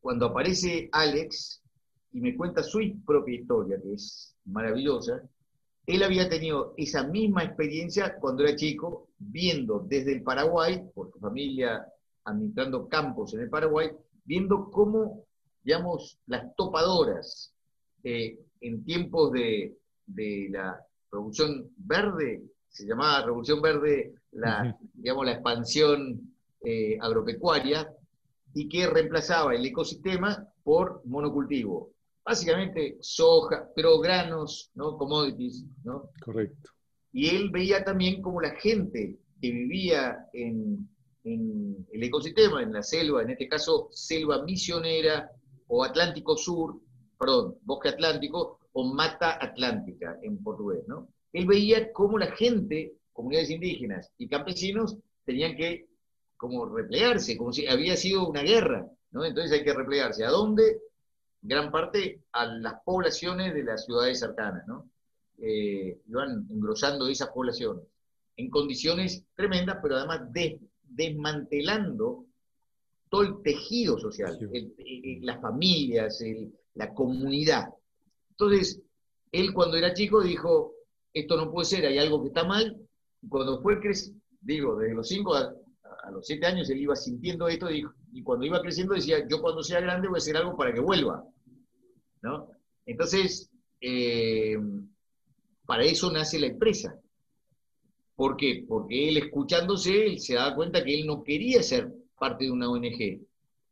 cuando aparece Alex y me cuenta su propia historia, que es maravillosa, él había tenido esa misma experiencia cuando era chico, viendo desde el Paraguay, por su familia administrando campos en el Paraguay, viendo cómo, digamos, las topadoras eh, en tiempos de, la Revolución Verde, se llamaba Revolución Verde la, digamos, la expansión eh, agropecuaria, y que reemplazaba el ecosistema por monocultivo. Básicamente soja, pero granos, ¿no? commodities. ¿no? Correcto. Y él veía también como la gente que vivía en, el ecosistema, en la selva, en este caso selva misionera o Atlántico Sur, perdón, bosque atlántico o mata atlántica en portugués, ¿no? Él veía cómo la gente, comunidades indígenas y campesinos, tenían que como replegarse, como si había sido una guerra, ¿no? Entonces hay que replegarse. ¿A dónde? Gran parte a las poblaciones de las ciudades cercanas, ¿no? Eh, iban engrosando esas poblaciones en condiciones tremendas, pero además desmantelando todo el tejido social, las familias, la comunidad. Entonces, él cuando era chico dijo, esto no puede ser, hay algo que está mal, cuando fue, digo, desde los 5 a los siete años él iba sintiendo esto y, cuando iba creciendo decía, yo cuando sea grande voy a hacer algo para que vuelva. ¿no? Entonces, eh, para eso nace la empresa. ¿Por qué? Porque él escuchándose, él se daba cuenta que él no quería ser parte de una ONG,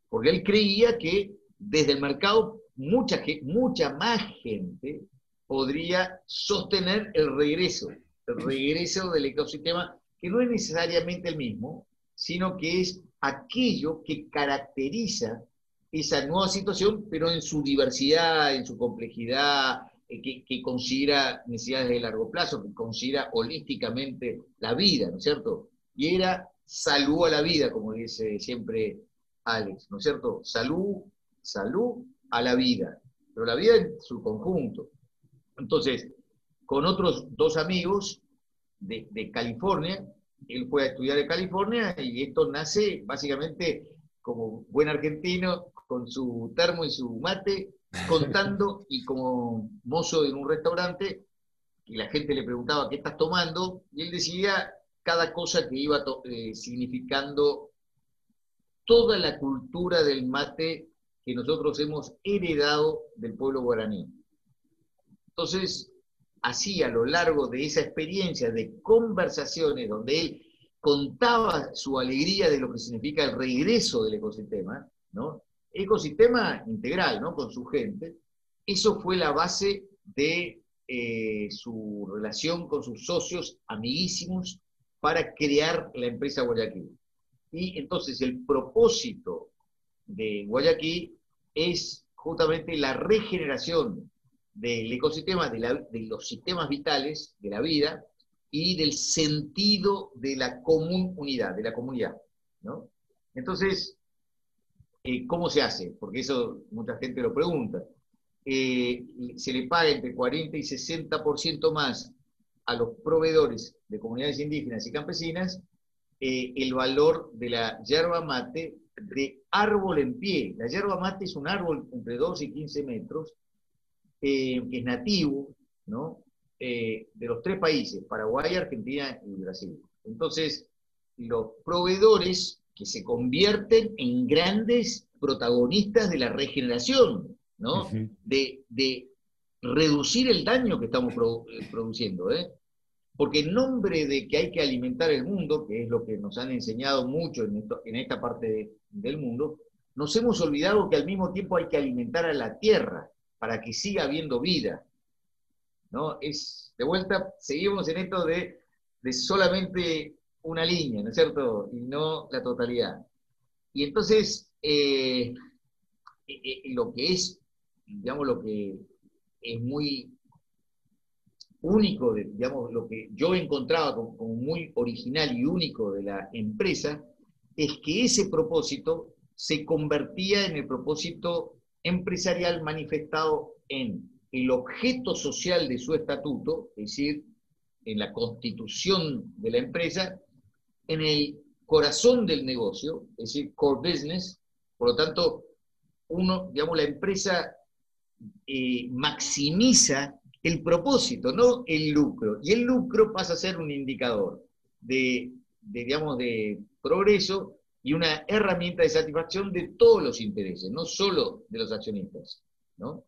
porque él creía que desde el mercado mucha, mucha más gente podría sostener el regreso, el regreso del ecosistema, que no es necesariamente el mismo, sino que es aquello que caracteriza esa nueva situación, pero en su diversidad, en su complejidad, eh, que, considera necesidades de largo plazo, que considera holísticamente la vida, ¿no es cierto? Y era salud a la vida, como dice siempre Alex, ¿no es cierto? Salud, salud a la vida, pero la vida en su conjunto. Entonces, con otros dos amigos de, de California, él fue a estudiar en California y esto nace básicamente como buen argentino, con su termo y su mate, contando y como mozo en un restaurante, y la gente le preguntaba qué estás tomando, y él decía cada cosa que iba eh, significando toda la cultura del mate que nosotros hemos heredado del pueblo guaraní. Entonces, así a lo largo de esa experiencia de conversaciones donde él contaba su alegría de lo que significa el regreso del ecosistema, ¿no? Ecosistema integral, ¿no? Con su gente. Eso fue la base de eh, su relación con sus socios amiguísimos para crear la empresa Guayaquil. Y entonces el propósito de Guayaquil es justamente la regeneración del ecosistema, de, los sistemas vitales de la vida y del sentido de la común unidad, de la comunidad. ¿no? Entonces, eh, ¿cómo se hace? Porque eso mucha gente lo pregunta. Eh, se le paga entre 40 y 60% más a los proveedores de comunidades indígenas y campesinas eh, el valor de la yerba mate de árbol en pie. La yerba mate es un árbol entre 12 y 15 metros, eh, que es nativo, ¿no? Eh, de los tres países, Paraguay, Argentina y Brasil. Entonces, los proveedores que se convierten en grandes protagonistas de la regeneración, ¿no? de, de, reducir el daño que estamos produciendo, ¿eh? Porque en nombre de que hay que alimentar el mundo, que es lo que nos han enseñado mucho en, esta parte del mundo, nos hemos olvidado que al mismo tiempo hay que alimentar a la tierra para que siga habiendo vida. ¿no? Es, de vuelta, seguimos en esto de, solamente una línea, ¿no es cierto? Y no la totalidad. Y entonces, eh, eh, eh, lo que es, digamos, lo que es muy único, de, digamos, lo que yo encontraba como, como muy original y único de la empresa, es que ese propósito se convertía en el propósito empresarial manifestado en el objeto social de su estatuto, es decir, en la constitución de la empresa, en el corazón del negocio, es decir, core business, por lo tanto, uno, digamos, la empresa eh, maximiza el propósito, no el lucro. Y el lucro pasa a ser un indicador de, digamos, de progreso y una herramienta de satisfacción de todos los intereses, no solo de los accionistas. ¿no?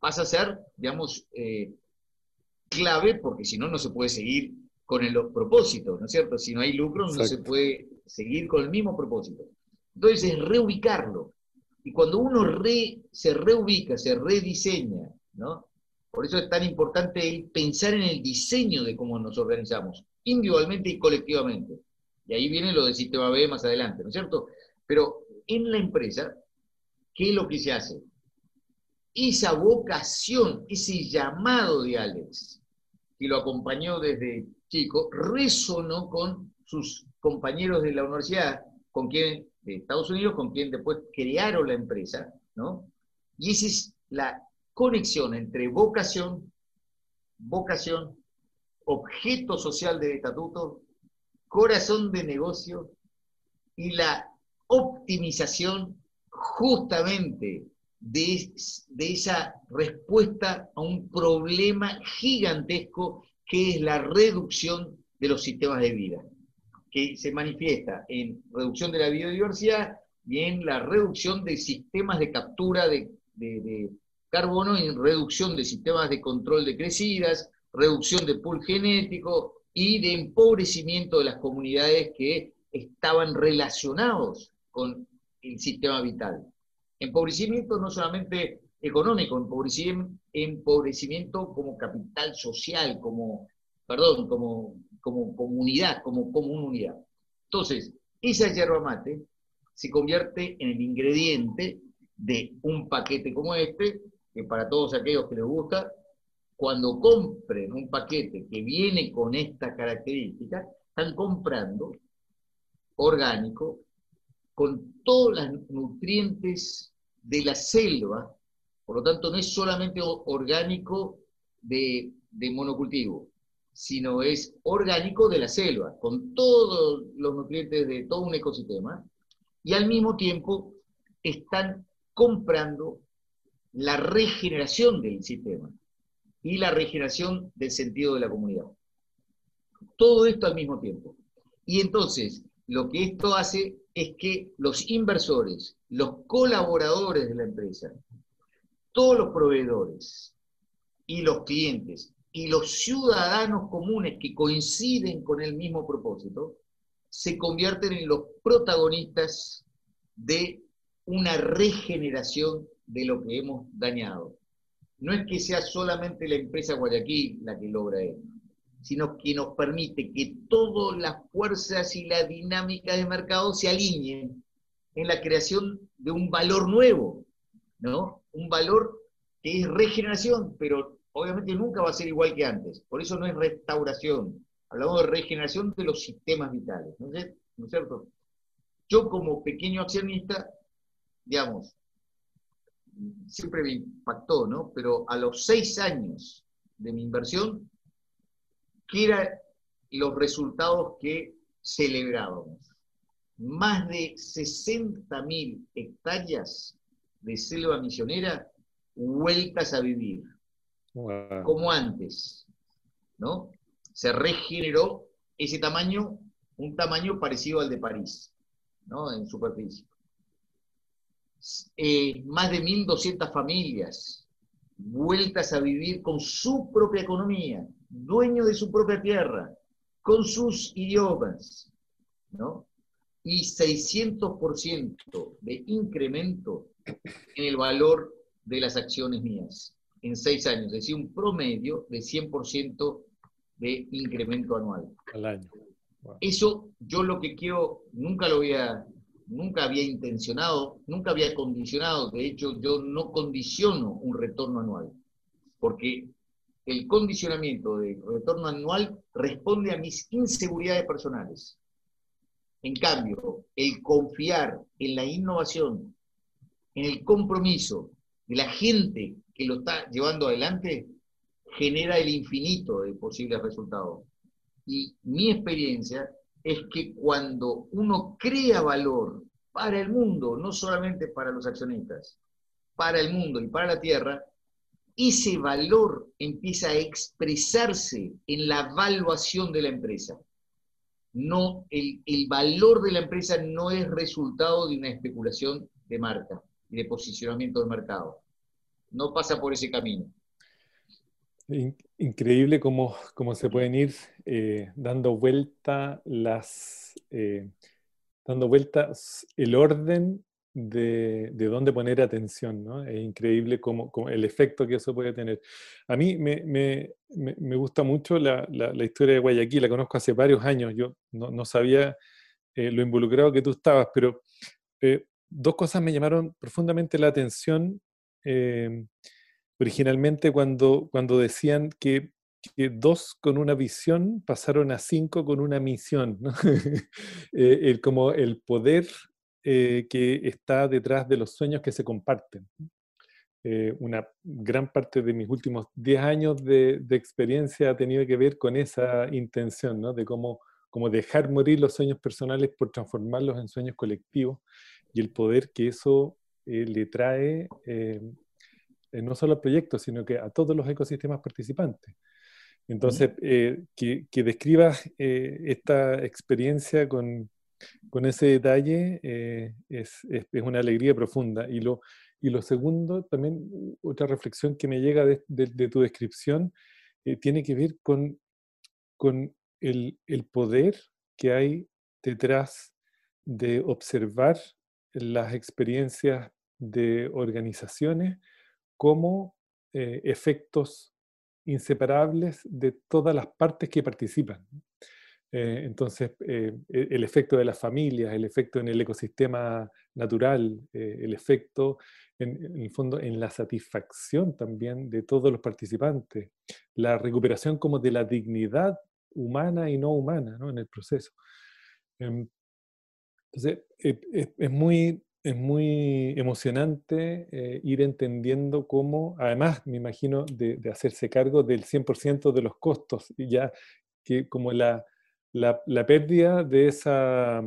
Pasa a ser, digamos, eh, clave porque si no, no se puede seguir con el propósito, ¿no es cierto? Si no hay lucro, no se puede seguir con el mismo propósito. Entonces es reubicarlo. Y cuando uno se reubica, se rediseña, ¿no? Por eso es tan importante pensar en el diseño de cómo nos organizamos, individualmente y colectivamente. Y ahí viene lo del sistema B más adelante, ¿no es cierto? Pero en la empresa, ¿qué es lo que se hace? Esa vocación, ese llamado de Alex, que lo acompañó desde chico, resonó con sus compañeros de la universidad, con quien, de Estados Unidos, con quien después crearon la empresa, ¿no? Y esa es la conexión entre vocación, vocación, objeto social del estatuto, corazón de negocio y la optimización justamente de, de, esa respuesta a un problema gigantesco que es la reducción de los sistemas de vida, que se manifiesta en reducción de la biodiversidad y en la reducción de sistemas de captura de, de carbono en reducción de sistemas de control de crecidas, reducción de pool genético y de empobrecimiento de las comunidades que estaban relacionados con el sistema vital. Empobrecimiento no solamente económico, empobrecimiento, como capital social, como, perdón, como, como comunidad, como comunidad. Entonces, esa yerba mate se convierte en el ingrediente de un paquete como este, que para todos aquellos que les gusta, cuando compren un paquete que viene con esta característica, están comprando orgánico con todos los nutrientes de la selva, por lo tanto no es solamente orgánico de, de monocultivo, sino es orgánico de la selva, con todos los nutrientes de todo un ecosistema, y al mismo tiempo están comprando la regeneración del sistema y la regeneración del sentido de la comunidad. Todo esto al mismo tiempo. Y entonces, lo que esto hace es que los inversores, los colaboradores de la empresa, todos los proveedores y los clientes y los ciudadanos comunes que coinciden con el mismo propósito, se convierten en los protagonistas de una regeneración de lo que hemos dañado. No es que sea solamente la empresa Guayaquil la que logra esto, sino que nos permite que todas las fuerzas y la dinámica de mercado se alineen en la creación de un valor nuevo, ¿no? Un valor que es regeneración, pero obviamente nunca va a ser igual que antes. Por eso no es restauración. Hablamos de regeneración de los sistemas vitales, ¿no es cierto? Yo como pequeño accionista, digamos, siempre me impactó, ¿no? Pero a los seis años de mi inversión, ¿qué eran los resultados que celebrábamos? Más de 60.000 hectáreas de selva misionera vueltas a vivir, como antes, ¿no? Se regeneró ese tamaño, un tamaño parecido al de París, ¿no? En superficie. Eh, más de 1.200 familias vueltas a vivir con su propia economía, dueño de su propia tierra, con sus idiomas, ¿no? Y 600% de incremento en el valor de las acciones mías en seis años, es decir, un promedio de 100% de incremento anual. Al año. Eso yo lo que quiero, nunca lo había, nunca había intencionado, nunca había condicionado, de hecho yo no condiciono un retorno anual, porque el condicionamiento de retorno anual responde a mis inseguridades personales. En cambio, el confiar en la innovación, en el compromiso de la gente que lo está llevando adelante, genera el infinito de posibles resultados. Y mi experiencia es que cuando uno crea valor para el mundo, no solamente para los accionistas, para el mundo y para la tierra, ese valor empieza a expresarse en la evaluación de la empresa. No, el, el valor de la empresa no es resultado de una especulación de marca y de posicionamiento de mercado. No pasa por ese camino. Increíble cómo, cómo se pueden ir eh, dando vuelta las eh, dando vueltas el orden de, de, dónde poner atención, ¿no? Es increíble cómo, el efecto que eso puede tener. A mí me, me, me gusta mucho la, la, historia de Guayaquil, la conozco hace varios años, yo no, no sabía eh, lo involucrado que tú estabas, pero dos cosas me llamaron profundamente la atención. Originalmente cuando, cuando decían que, dos con una visión pasaron a cinco con una misión, eh, el, como el poder eh, que está detrás de los sueños que se comparten. una gran parte de mis últimos diez años de, de, experiencia ha tenido que ver con esa intención, ¿no? de cómo, cómo dejar morir los sueños personales por transformarlos en sueños colectivos y el poder que eso eh, le trae eh, eh, no solo al proyecto, sino que a todos los ecosistemas participantes. Entonces, que, que, describas esta experiencia con, con ese detalle es, es, es, una alegría profunda. Y lo, y lo segundo, también otra reflexión que me llega de, tu descripción, tiene que ver con, con el, el poder que hay detrás de observar las experiencias de organizaciones como eh, efectos inseparables de todas las partes que participan. Eh, entonces, eh, e, el efecto de las familias, el efecto en el ecosistema natural, el efecto, en, el fondo, en la satisfacción también de todos los participantes, la recuperación como de la dignidad humana y no humana en el proceso. Em, entonces, e, e, es, muy, es muy emocionante eh, ir entendiendo cómo, además, me imagino, de, hacerse cargo del 100% de los costos, y ya que como la, la, la pérdida de esa,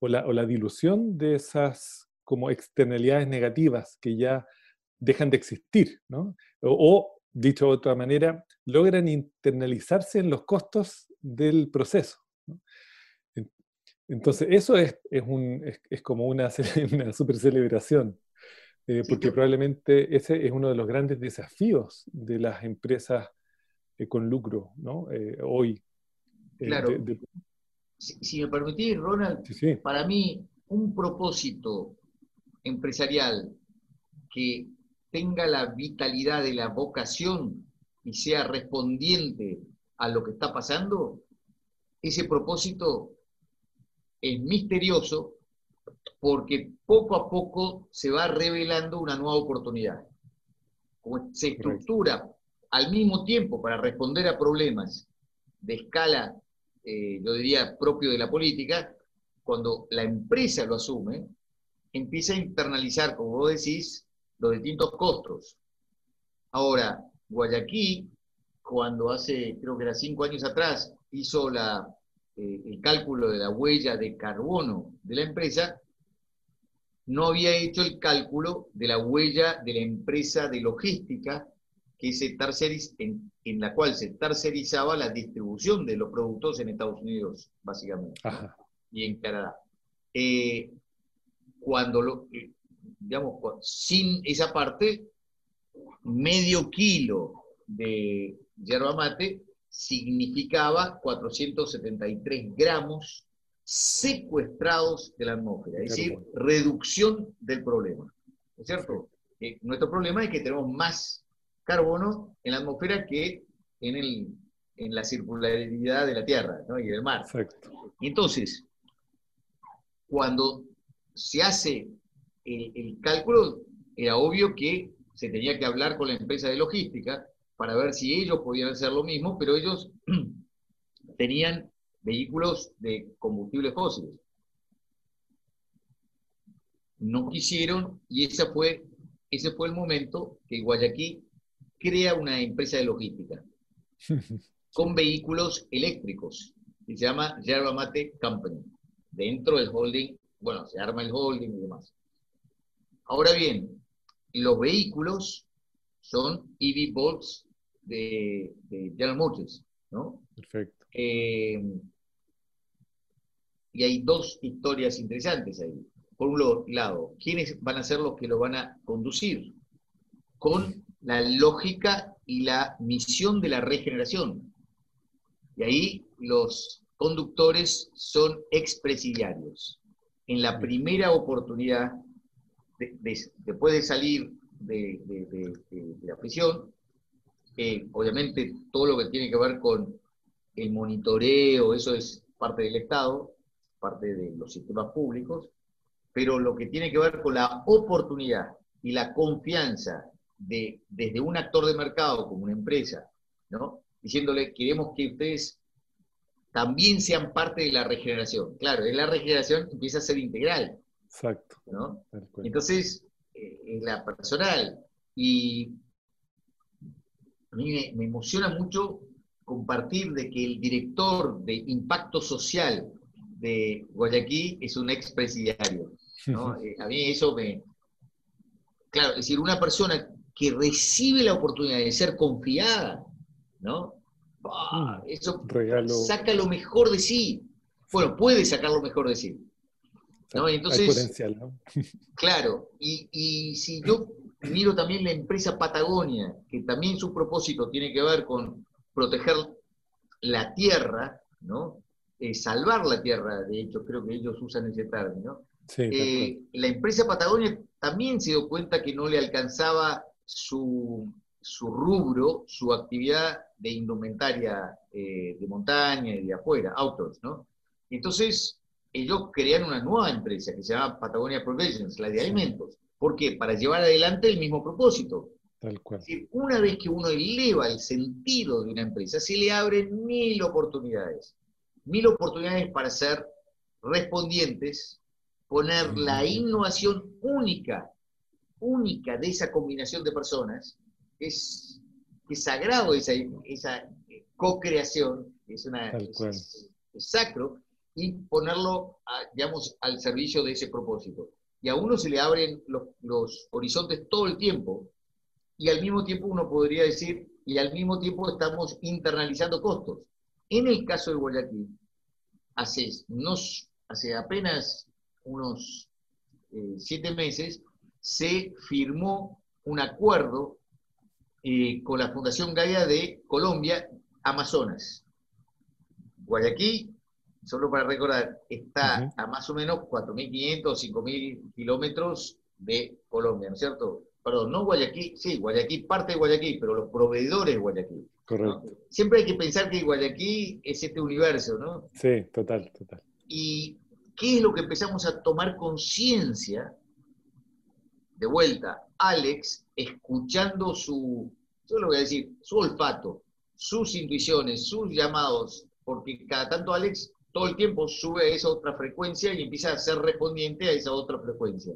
o la, o la, dilución de esas como externalidades negativas que ya dejan de existir, ¿no? O, dicho de otra manera, logran internalizarse en los costos del proceso. Entonces, eso es, es, un, es, como una, una super celebración. Eh, porque probablemente ese es uno de los grandes desafíos de las empresas eh, con lucro, ¿no? hoy. claro. Si, me permitís, Ronald, para mí un propósito empresarial que tenga la vitalidad de la vocación y sea respondiente a lo que está pasando, ese propósito es misterioso porque poco a poco se va revelando una nueva oportunidad. Como se estructura al mismo tiempo para responder a problemas de escala, eh, yo diría, propio de la política, cuando la empresa lo asume, empieza a internalizar, como vos decís, los distintos costos. Ahora, Guayaquil, cuando hace, creo que era cinco años atrás, hizo la, eh, el cálculo de la huella de carbono de la empresa, no había hecho el cálculo de la huella de la empresa de logística que se en, en, la cual se tercerizaba la distribución de los productos en Estados Unidos, básicamente, y en Canadá. Eh, cuando lo, eh, digamos, sin esa parte, medio kilo de yerba mate significaba 473 gramos secuestrados de la atmósfera, es decir, reducción del problema. ¿Es cierto? Eh, nuestro problema es que tenemos más carbono en la atmósfera que en, el, en la circularidad de la Tierra y del mar. Entonces, cuando se hace el, cálculo, era obvio que se tenía que hablar con la empresa de logística para ver si ellos podían hacer lo mismo, pero ellos tenían vehículos de combustibles fósiles. No quisieron y ese fue, ese fue el momento que Guayaquil crea una empresa de logística con vehículos eléctricos que se llama Yerba Mate Company, dentro del holding bueno, se arma el holding y demás. Ahora bien, los vehículos son EV Bolts de, General Motors, ¿no? Perfecto. Eh, y hay dos historias interesantes ahí. Por un lado, ¿quiénes van a ser los que lo van a conducir? Con la lógica y la misión de la regeneración. Y ahí los conductores son expresidiarios en la primera oportunidad, después de salir de, la prisión, obviamente todo lo que tiene que ver con el monitoreo, eso es parte del Estado, parte de los sistemas públicos, pero lo que tiene que ver con la oportunidad y la confianza de, desde un actor de mercado como una empresa, ¿no? diciéndole, queremos que ustedes también sean parte de la regeneración. Claro, en la regeneración empieza a ser integral. Exacto. ¿no? Entonces, eh, es la personal. Y a mí me, emociona mucho compartir de que el director de impacto social de Guayaquil es un expresidiario. ¿no? Eh, a mí eso me... Claro, es decir, una persona que recibe la oportunidad de ser confiada, ¿no? Mm, eso saca lo mejor de sí. Bueno, puede sacar lo mejor de sí. ¿no? Entonces, potencial, ¿no? claro, y, si yo miro también la empresa Patagonia, que también su propósito tiene que ver con proteger la tierra, ¿no? Eh, salvar la tierra, de hecho, creo que ellos usan ese término. Eh, la empresa Patagonia también se dio cuenta que no le alcanzaba su, su rubro, su actividad de indumentaria eh, de montaña y de afuera, autos, ¿no? Entonces, ellos crean una nueva empresa que se llama Patagonia Provisions, la de alimentos. ¿Por qué? Para llevar adelante el mismo propósito. Tal cual. una vez que uno eleva el sentido de una empresa, se le abren mil oportunidades. Mil oportunidades para ser respondientes, poner la innovación única, única de esa combinación de personas es, sagrado esa, esa co-creación, es, una, es, sacro, y ponerlo, digamos, al servicio de ese propósito. Y a uno se le abren los, horizontes todo el tiempo, y al mismo tiempo uno podría decir, y al mismo tiempo estamos internalizando costos. En el caso de Guayaquil, hace, hace apenas unos eh, siete meses, se firmó un acuerdo eh, con la Fundación Gaia de Colombia, Amazonas. Guayaquil, solo para recordar, está a más o menos 4.500 o 5.000 kilómetros de Colombia, ¿no es cierto? Perdón, no Guayaquil, sí, Guayaquil, parte de Guayaquil, pero los proveedores de Guayaquil. Correcto. Siempre hay que pensar que Guayaquil es este universo, ¿no? Sí, total, total. ¿Y qué es lo que empezamos a tomar conciencia? De vuelta, Alex, escuchando su, yo lo voy a decir, su olfato, sus intuiciones, sus llamados, porque cada tanto Alex todo el tiempo sube a esa otra frecuencia y empieza a ser respondiente a esa otra frecuencia.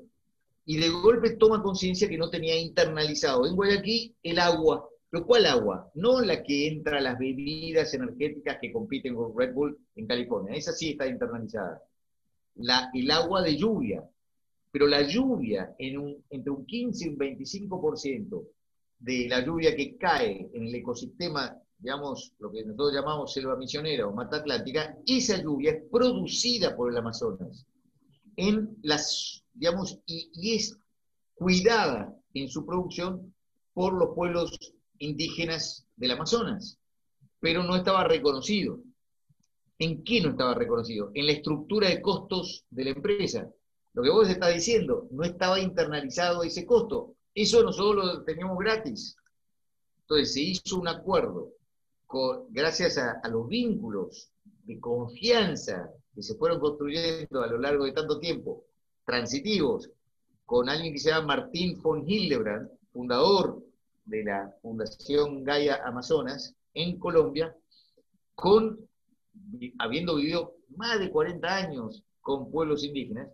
Y de golpe toma conciencia que no tenía internalizado en Guayaquil el agua. ¿Pero cuál agua? No la que entra a las bebidas energéticas que compiten con Red Bull en California. Esa sí está internalizada. La, el agua de lluvia, pero la lluvia, entre un 15 y un 25% de la lluvia que cae en el ecosistema, digamos, lo que nosotros llamamos selva misionera o mata atlántica, esa lluvia es producida por el Amazonas. En las, digamos, y, y es cuidada en su producción por los pueblos indígenas del Amazonas, pero no estaba reconocido. ¿En qué no estaba reconocido? En la estructura de costos de la empresa. Lo que vos estás diciendo, no estaba internalizado ese costo. Eso nosotros lo teníamos gratis. Entonces se hizo un acuerdo gracias a, los vínculos de confianza que se fueron construyendo a lo largo de tanto tiempo, transitivos, con alguien que se llama Martín von Hildebrand, fundador de la Fundación Gaia Amazonas en Colombia, con, habiendo vivido más de 40 años con pueblos indígenas,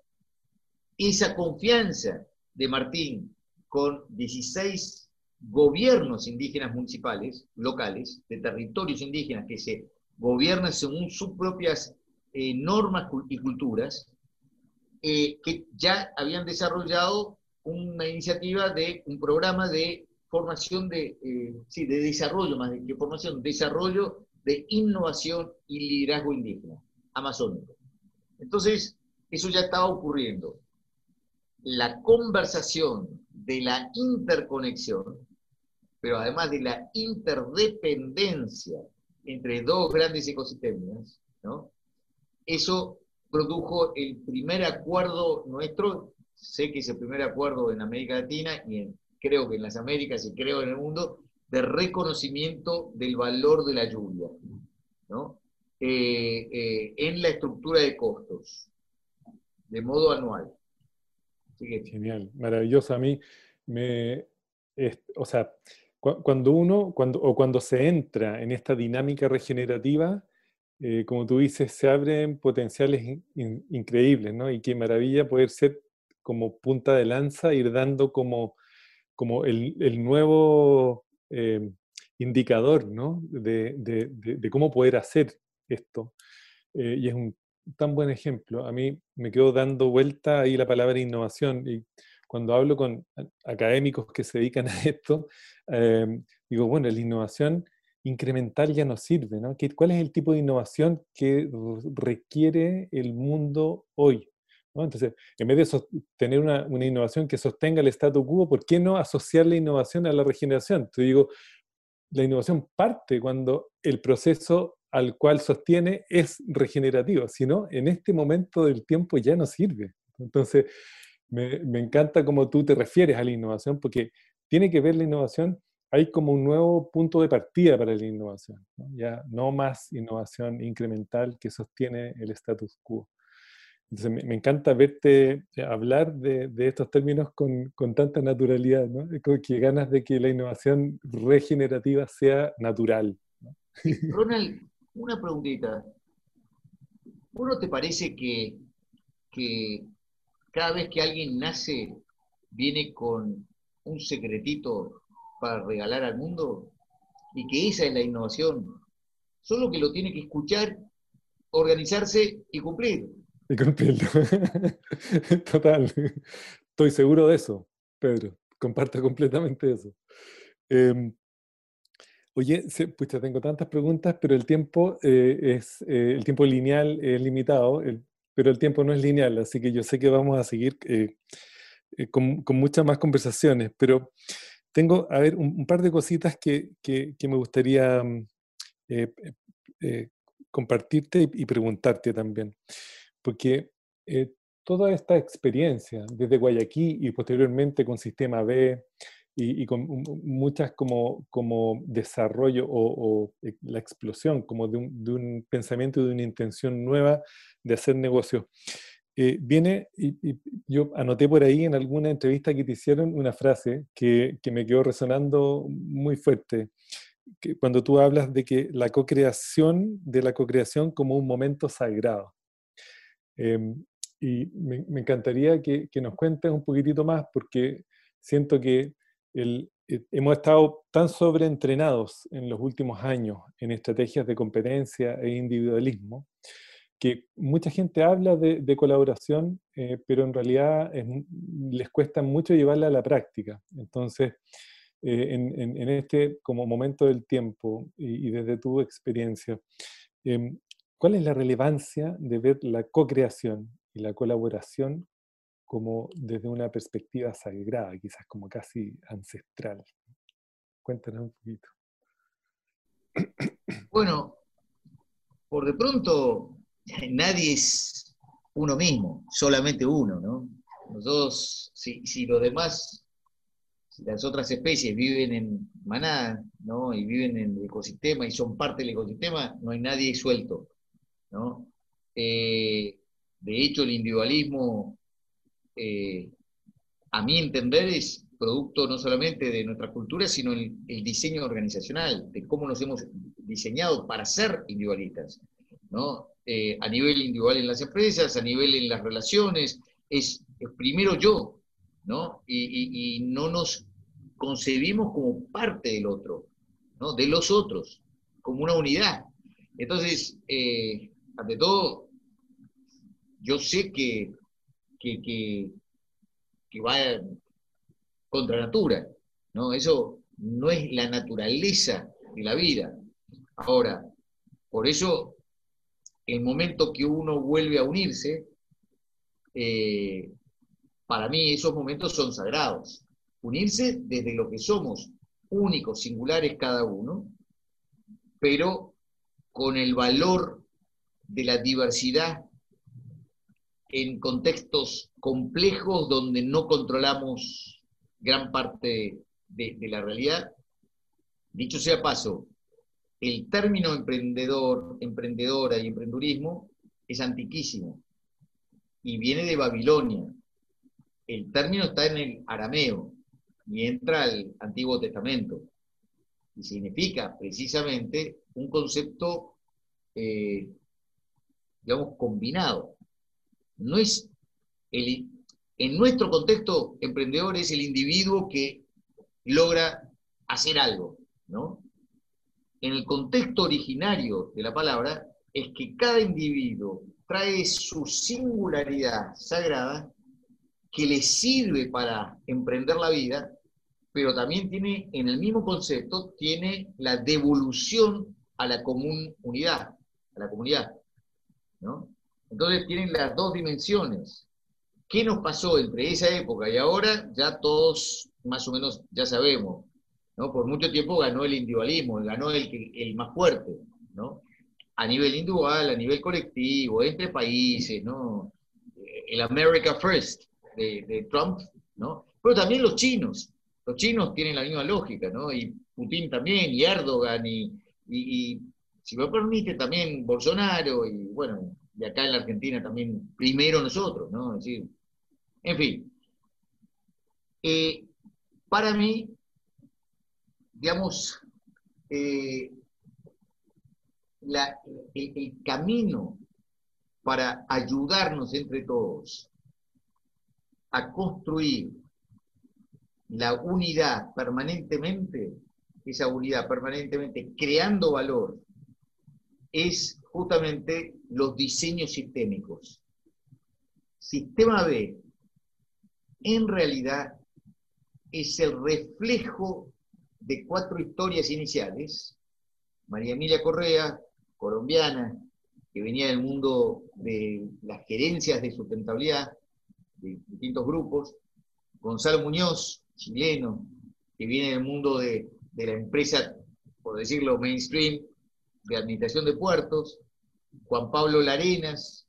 esa confianza de Martín con 16 gobiernos indígenas municipales, locales, de territorios indígenas que se gobiernan según sus propias eh, normas y culturas, eh, que ya habían desarrollado una iniciativa de un programa de formación de, eh, sí, de desarrollo, más que formación, desarrollo de innovación y liderazgo indígena, amazónico. Entonces, eso ya estaba ocurriendo la conversación de la interconexión, pero además de la interdependencia entre dos grandes ecosistemas, eso produjo el primer acuerdo nuestro, sé que es el primer acuerdo en América Latina y creo que en las Américas y creo en el mundo, de reconocimiento del valor de la lluvia, ¿no? Eh, eh, en la estructura de costos, de modo anual. Genial, maravilloso. A mí me, o sea, cuando uno, cuando, o cuando se entra en esta dinámica regenerativa, eh, como tú dices, se abren potenciales increíbles, ¿no? Y qué maravilla poder ser como punta de lanza, ir dando como, como el, el nuevo eh, indicador, ¿no? De, de, de, cómo poder hacer esto. Eh, y es un tan buen ejemplo. A mí me quedo dando vuelta ahí la palabra innovación y cuando hablo con académicos que se dedican a esto, em, digo, bueno, la innovación incremental ya no sirve, ¿no? ¿Cuál es el tipo de innovación que requiere el mundo hoy? Entonces, en vez de tener una, una, innovación que sostenga el statu quo, ¿por qué no asociar la innovación a la regeneración? Te digo, la innovación parte cuando el proceso al cual sostiene es regenerativo, si no, en este momento del tiempo ya no sirve. Entonces, me, encanta cómo tú te refieres a la innovación, porque tiene que ver la innovación, hay como un nuevo punto de partida para la innovación, ya no más innovación incremental que sostiene el status quo. Entonces, me, encanta verte hablar de, estos términos con, con, tanta naturalidad, ¿no? que ganas de que la innovación regenerativa sea natural. Ronald, una preguntita. ¿Uno te parece que, que cada vez que alguien nace viene con un secretito para regalar al mundo? Y que esa es la innovación. Solo que lo tiene que escuchar, organizarse y cumplir. Y cumplirlo. Total. Estoy seguro de eso, Pedro. Comparto completamente eso. Em, Oye, pucha, tengo tantas preguntas, pero el tiempo eh, es eh, el tiempo lineal es limitado, pero el tiempo no es lineal, así que yo sé que vamos a seguir eh, eh, con, muchas más conversaciones, pero tengo, a ver, un, par de cositas que, me gustaría mm, eh, compartirte y, preguntarte también. Porque toda esta experiencia, desde Guayaquil y posteriormente con Sistema B, y, con muchas como, como desarrollo o, la explosión como de un, de un, pensamiento, de una intención nueva de hacer negocio. Eh, viene, y, yo anoté por ahí en alguna entrevista que te hicieron una frase que, que me quedó resonando muy fuerte, que cuando tú hablas de que la co-creación, de la co-creación como un momento sagrado. Em, y me, me encantaría que, que, nos cuentes un poquitito más, porque siento que el, eh, hemos estado tan sobreentrenados en los últimos años en estrategias de competencia e individualismo, que mucha gente habla de, colaboración, eh, pero en realidad les cuesta mucho llevarla a la práctica. Entonces, eh, en, este como momento del tiempo y, y desde tu experiencia, em, ¿cuál es la relevancia de ver la co-creación y la colaboración como desde una perspectiva sagrada, quizás como casi ancestral. Cuéntanos un poquito. Bueno, por de pronto nadie es uno mismo, solamente uno, ¿no? Nosotros, si, si los demás, si las otras especies viven en manada, ¿no? Y viven en el ecosistema y son parte del ecosistema, no hay nadie suelto, ¿no? Eh, de hecho, el individualismo eh, a mi entender, es producto no solamente de nuestra cultura, sino el, el, diseño organizacional, de cómo nos hemos diseñado para ser individualistas, ¿no? Eh, a nivel individual en las empresas, a nivel en las relaciones, es, primero yo, ¿no? Y, y, no nos concebimos como parte del otro, ¿no? De los otros, como una unidad. Entonces, eh, ante todo, yo sé que que, que, va contra natura, ¿no? Eso no es la naturaleza de la vida. Ahora, por eso, el momento que uno vuelve a unirse, eh, para mí esos momentos son sagrados. Unirse desde lo que somos, únicos, singulares cada uno, pero con el valor de la diversidad en contextos complejos donde no controlamos gran parte de, la realidad. Dicho sea paso, el término emprendedor, emprendedora y emprendurismo es antiquísimo y viene de Babilonia. El término está en el arameo y entra al Antiguo Testamento y significa precisamente un concepto, eh, digamos, combinado no es el, en nuestro contexto, emprendedor es el individuo que logra hacer algo, ¿no? En el contexto originario de la palabra es que cada individuo trae su singularidad sagrada que le sirve para emprender la vida, pero también tiene, en el mismo concepto, tiene la devolución a la común unidad, a la comunidad, ¿no? Entonces tienen las dos dimensiones. ¿Qué nos pasó entre esa época y ahora? Ya todos más o menos ya sabemos. ¿no? Por mucho tiempo ganó el individualismo, ganó el, el más fuerte, ¿no? A nivel individual, a nivel colectivo, entre países, ¿no? El America First de, Trump, ¿no? Pero también los chinos. Los chinos tienen la misma lógica, ¿no? Y Putin también, y Erdogan, y, y si me permite, también Bolsonaro, y bueno, y acá en la Argentina también, primero nosotros, ¿no? Es decir, en fin. Eh, para mí, digamos, eh, el, camino para ayudarnos entre todos a construir la unidad permanentemente, esa unidad permanentemente creando valor, es justamente los diseños sistémicos. Sistema B, en realidad, es el reflejo de cuatro historias iniciales. María Emilia Correa, colombiana, que venía del mundo de las gerencias de sustentabilidad, de distintos grupos, Gonzalo Muñoz, chileno, que viene del mundo de, la empresa, por decirlo mainstream, de administración de puertos, Juan Pablo Larenas,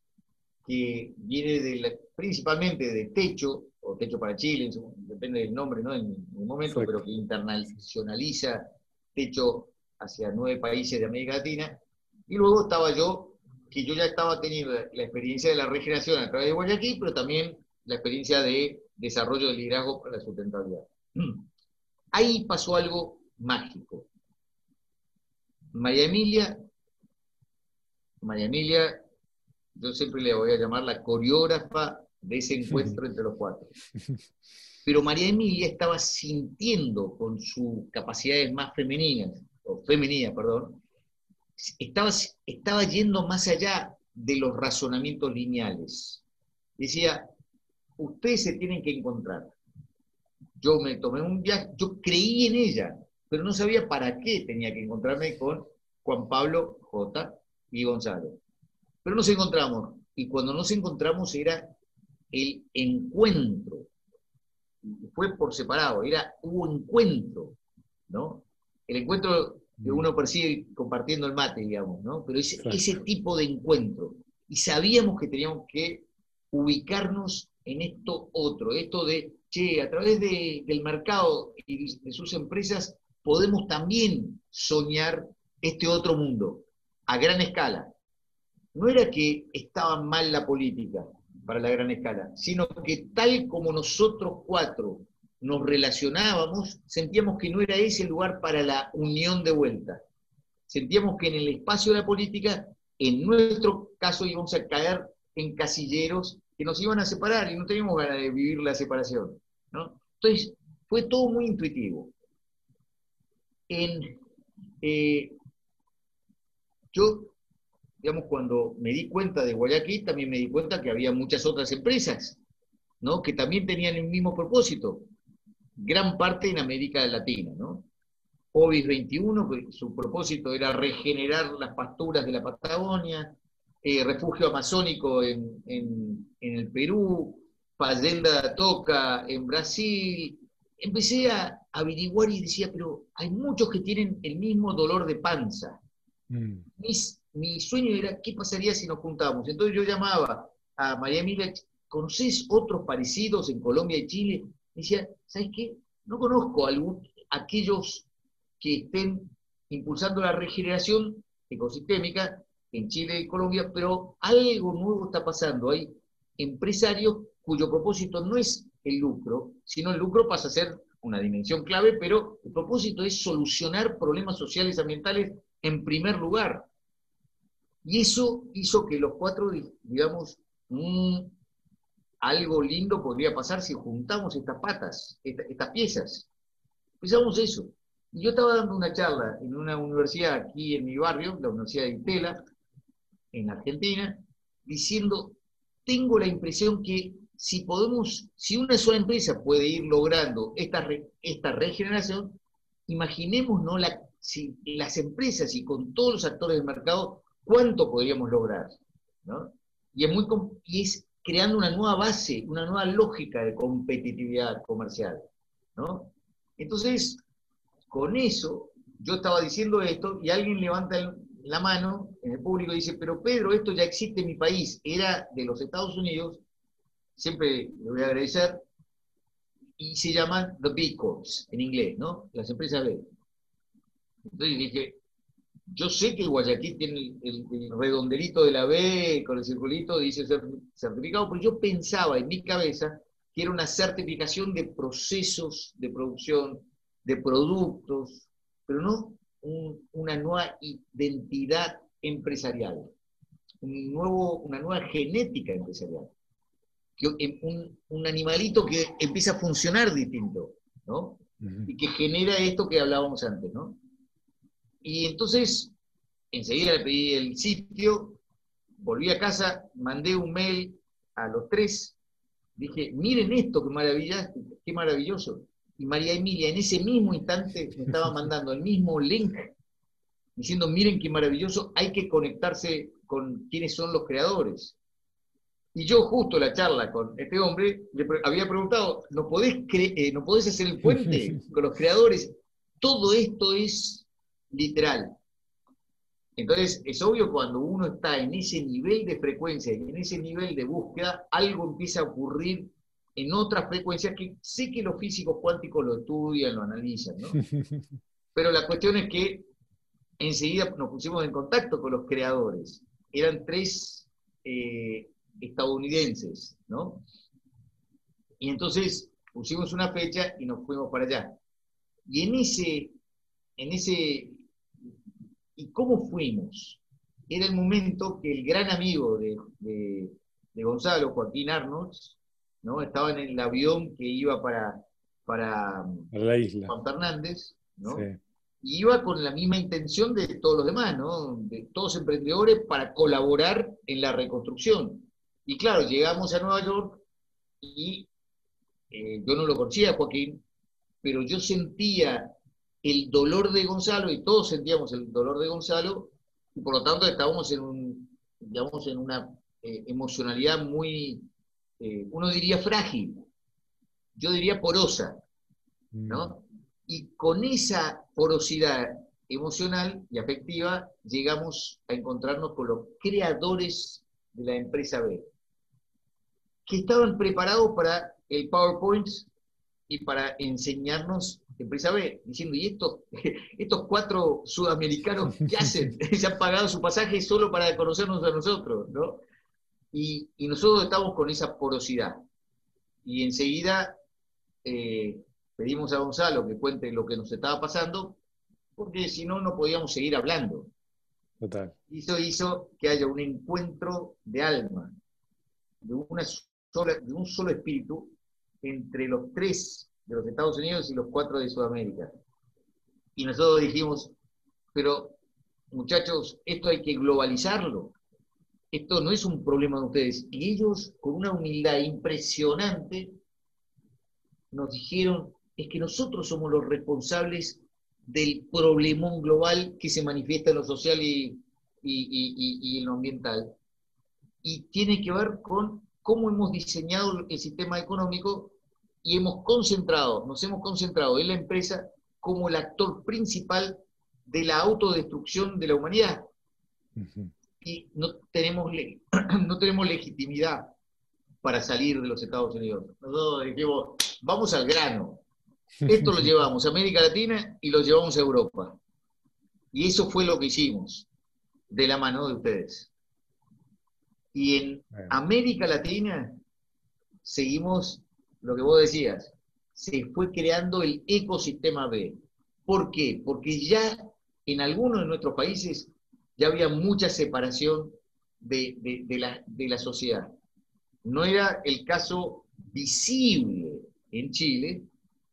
que viene principalmente de Techo, o Techo para Chile, depende del nombre ¿no? en un momento, pero que internacionaliza Techo hacia nueve países de América Latina. Y luego estaba yo, que yo ya estaba teniendo la experiencia de la regeneración a través de Guayaquil, pero también la experiencia de desarrollo del liderazgo para la sustentabilidad. Ahí pasó algo mágico. María Emilia, María Emilia, yo siempre le voy a llamar la coreógrafa de ese encuentro entre los cuatro. Pero María Emilia estaba sintiendo con sus capacidades más femeninas, o femeninas, perdón, estaba, estaba yendo más allá de los razonamientos lineales. Decía, ustedes se tienen que encontrar. Yo me tomé un viaje, yo creí en ella, pero no sabía para qué tenía que encontrarme con Juan Pablo J. y Gonzalo. Pero nos encontramos, y cuando nos encontramos era el encuentro. Fue por separado, era, hubo encuentro, ¿no? El encuentro que uno percibe compartiendo el mate, digamos, ¿no? Pero ese, ese tipo de encuentro. Y sabíamos que teníamos que ubicarnos en esto otro, esto de, che, a través del mercado y de sus empresas podemos también soñar este otro mundo a gran escala. No era que estaba mal la política para la gran escala, sino que tal como nosotros cuatro nos relacionábamos, sentíamos que no era ese lugar para la unión de vuelta. Sentíamos que en el espacio de la política, en nuestro caso, íbamos a caer en casilleros que nos iban a separar y no teníamos ganas de vivir la separación. Entonces, fue todo muy intuitivo. Eh, yo, digamos, cuando me di cuenta de Guayaquil, también me di cuenta que había muchas otras empresas, ¿no? Que también tenían el mismo propósito, gran parte en América Latina, ¿no? Ovis 21, que su propósito era regenerar las pasturas de la Patagonia, eh, refugio amazónico en, el Perú, Fazenda Toca en Brasil. Empecé a averiguar y decía, pero hay muchos que tienen el mismo dolor de panza. Mm. mi sueño era, ¿qué pasaría si nos juntamos? Entonces yo llamaba a María Emilia, ¿conoces otros parecidos en Colombia y Chile? Y decía, ¿sabes qué? No conozco a aquellos que estén impulsando la regeneración ecosistémica en Chile y Colombia, pero algo nuevo está pasando. Hay empresarios cuyo propósito no es el lucro, sino el lucro pasa a ser una dimensión clave, pero el propósito es solucionar problemas sociales y ambientales en primer lugar. Y eso hizo que los cuatro, digamos, algo lindo podría pasar si juntamos estas patas, estas piezas. Pensamos eso. Y yo estaba dando una charla en una universidad aquí en mi barrio, la Universidad de Itela, en Argentina, diciendo, tengo la impresión que si podemos, si una sola empresa puede ir logrando esta, esta regeneración, imaginemos ¿no? la, si las empresas y con todos los actores del mercado, cuánto podríamos lograr. Y, es muy, y es creando una nueva base, una nueva lógica de competitividad comercial. Entonces, con eso, yo estaba diciendo esto y alguien levanta la mano en el público y dice, pero Pedro, esto ya existe en mi país, era de los Estados Unidos, siempre le voy a agradecer, y se llaman the B Corps, en inglés, ¿no? Las empresas B. Entonces dije, yo sé que Guayaquil tiene el, redondelito de la B con el circulito, dice certificado, pero yo pensaba en mi cabeza que era una certificación de procesos de producción, de productos, pero no una nueva identidad empresarial, un nuevo, una nueva genética empresarial. Un, un, animalito que empieza a funcionar distinto, ¿no? Y que genera esto que hablábamos antes, ¿no? Y entonces, enseguida le pedí el sitio, volví a casa, mandé un mail a los tres, dije, miren esto, qué maravilla, qué maravilloso y María Emilia en ese mismo instante me estaba mandando el mismo link diciendo, miren qué maravilloso, hay que conectarse con quiénes son los creadores. Y yo justo la charla con este hombre, le había preguntado, ¿no podés, eh, ¿no podés hacer el puente con los creadores? Todo esto es literal. Entonces, es obvio cuando uno está en ese nivel de frecuencia y en ese nivel de búsqueda, algo empieza a ocurrir en otras frecuencias que sé que los físicos cuánticos lo estudian, lo analizan, ¿no? Pero la cuestión es que enseguida nos pusimos en contacto con los creadores. Eran tres eh, estadounidenses, ¿no? Y entonces pusimos una fecha y nos fuimos para allá. Y en ese, en ese, ¿y cómo fuimos? Era el momento que el gran amigo de, de, Gonzalo, Joaquín Arnold, ¿no? Estaba en el avión que iba para, para la isla. Juan Fernández, ¿no? Y iba con la misma intención de todos los demás, ¿no? De todos emprendedores para colaborar en la reconstrucción. Y claro, llegamos a Nueva York y eh, yo no lo conocía, Joaquín, pero yo sentía el dolor de Gonzalo y todos sentíamos el dolor de Gonzalo y por lo tanto estábamos en, un, digamos, en una eh, emocionalidad muy, eh, uno diría frágil, yo diría porosa, ¿no? Mm. Y con esa porosidad emocional y afectiva llegamos a encontrarnos con los creadores de la empresa B que estaban preparados para el PowerPoint y para enseñarnos B, diciendo, ¿y estos, estos cuatro sudamericanos qué hacen? Se han pagado su pasaje solo para conocernos a nosotros, ¿no? Y, nosotros estamos con esa porosidad. Y enseguida eh, pedimos a Gonzalo que cuente lo que nos estaba pasando, porque si no, no podíamos seguir hablando. Total. Y eso hizo que haya un encuentro de alma, de una de un solo espíritu entre los tres de los Estados Unidos y los cuatro de Sudamérica. Y nosotros dijimos, pero muchachos, esto hay que globalizarlo. Esto no es un problema de ustedes. Y ellos, con una humildad impresionante, nos dijeron, es que nosotros somos los responsables del problemón global que se manifiesta en lo social y, y en lo ambiental. Y tiene que ver con cómo hemos diseñado el sistema económico y hemos concentrado, nos hemos concentrado en la empresa como el actor principal de la autodestrucción de la humanidad. Y no tenemos, no tenemos legitimidad para salir de los Estados Unidos. Nosotros dijimos, vamos al grano. Esto lo llevamos a América Latina y lo llevamos a Europa. Y eso fue lo que hicimos, de la mano de ustedes. Y en América Latina seguimos lo que vos decías, se fue creando el ecosistema B. ¿Por qué? Porque ya en algunos de nuestros países ya había mucha separación de, la, de la sociedad. No era el caso visible en Chile,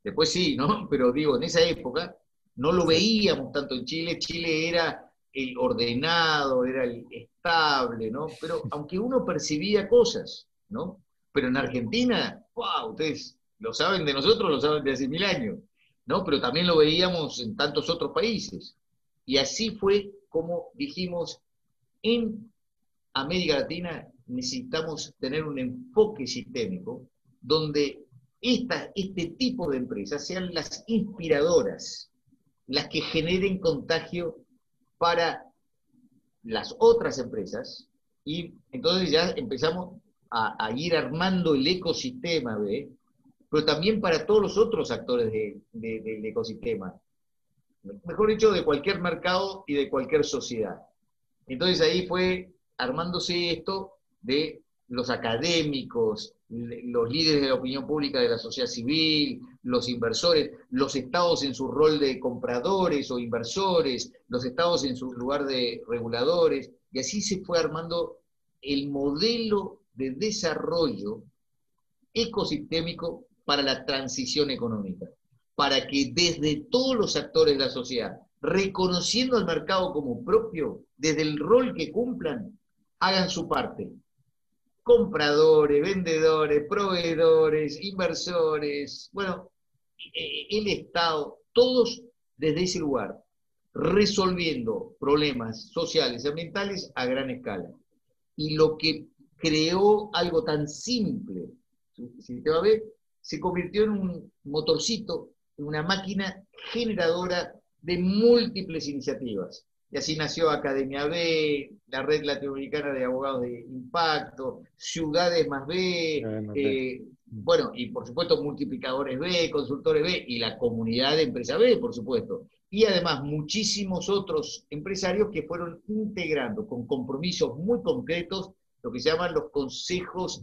después sí, ¿no? Pero digo, en esa época no lo veíamos tanto en Chile, Chile era el ordenado, era el estable, ¿no? Pero aunque uno percibía cosas, ¿no? Pero en Argentina, wow, ustedes lo saben de nosotros, lo saben de hace mil años, ¿no? Pero también lo veíamos en tantos otros países. Y así fue como dijimos, en América Latina necesitamos tener un enfoque sistémico donde esta, este tipo de empresas sean las inspiradoras, las que generen contagio para las otras empresas y entonces ya empezamos a, ir armando el ecosistema, ¿ve? pero también para todos los otros actores del ecosistema. Mejor dicho, de cualquier mercado y de cualquier sociedad. Entonces ahí fue armándose esto de los académicos, los líderes de la opinión pública de la sociedad civil, los inversores, los estados en su rol de compradores o inversores, los estados en su lugar de reguladores, y así se fue armando el modelo de desarrollo ecosistémico para la transición económica, para que desde todos los actores de la sociedad, reconociendo al mercado como propio, desde el rol que cumplan, hagan su parte, compradores, vendedores, proveedores, inversores, bueno, eh, el Estado, todos desde ese lugar, resolviendo problemas sociales y ambientales a gran escala. Y lo que creó algo tan simple. Si te va a ver, se convirtió en un motorcito, en una máquina generadora de múltiples iniciativas. Y así nació Academia B, la Red Latinoamericana de Abogados de Impacto, Ciudades Más B, eh, bueno, y por supuesto multiplicadores B, consultores B y la comunidad de empresa B, por supuesto. Y además muchísimos otros empresarios que fueron integrando con compromisos muy concretos lo que se llaman los consejos,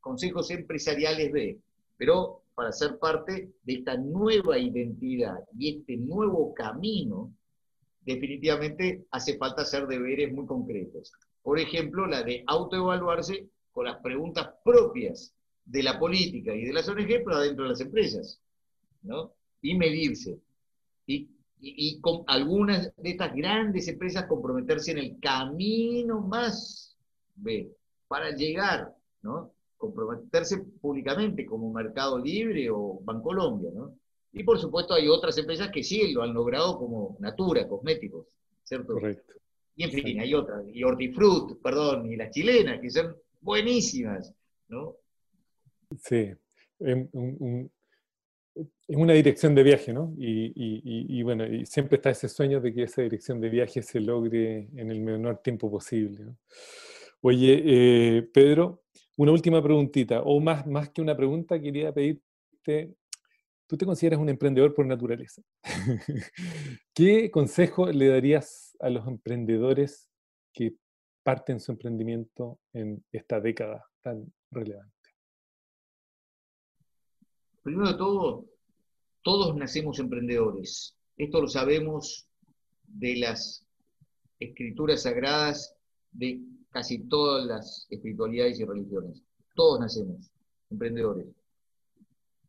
consejos empresariales B. Pero para ser parte de esta nueva identidad y este nuevo camino, definitivamente hace falta hacer deberes muy concretos. Por ejemplo, la de autoevaluarse con las preguntas propias de la política y de las ONG, pero adentro de las empresas, ¿no? Y medirse. Y, con algunas de estas grandes empresas comprometerse en el camino más B, para llegar, ¿no? Comprometerse públicamente como Mercado Libre o Bancolombia, ¿no? Y por supuesto hay otras empresas que sí lo han logrado como Natura, cosméticos, ¿cierto? Correcto. Y en fin, hay otras, y Hortifruit, perdón, y las chilenas, que son buenísimas, ¿no? Sí, es una dirección de viaje, ¿no? Y, bueno, y siempre está ese sueño de que esa dirección de viaje se logre en el menor tiempo posible. Oye, eh, Pedro, una última preguntita, o más, más que una pregunta, quería pedirte, tú te consideras un emprendedor por naturaleza. ¿Qué consejo le darías a los emprendedores que parten su emprendimiento en esta década tan relevante? Primero de todo, todos nacemos emprendedores. Esto lo sabemos de las escrituras sagradas de casi todas las espiritualidades y religiones. Todos nacemos emprendedores.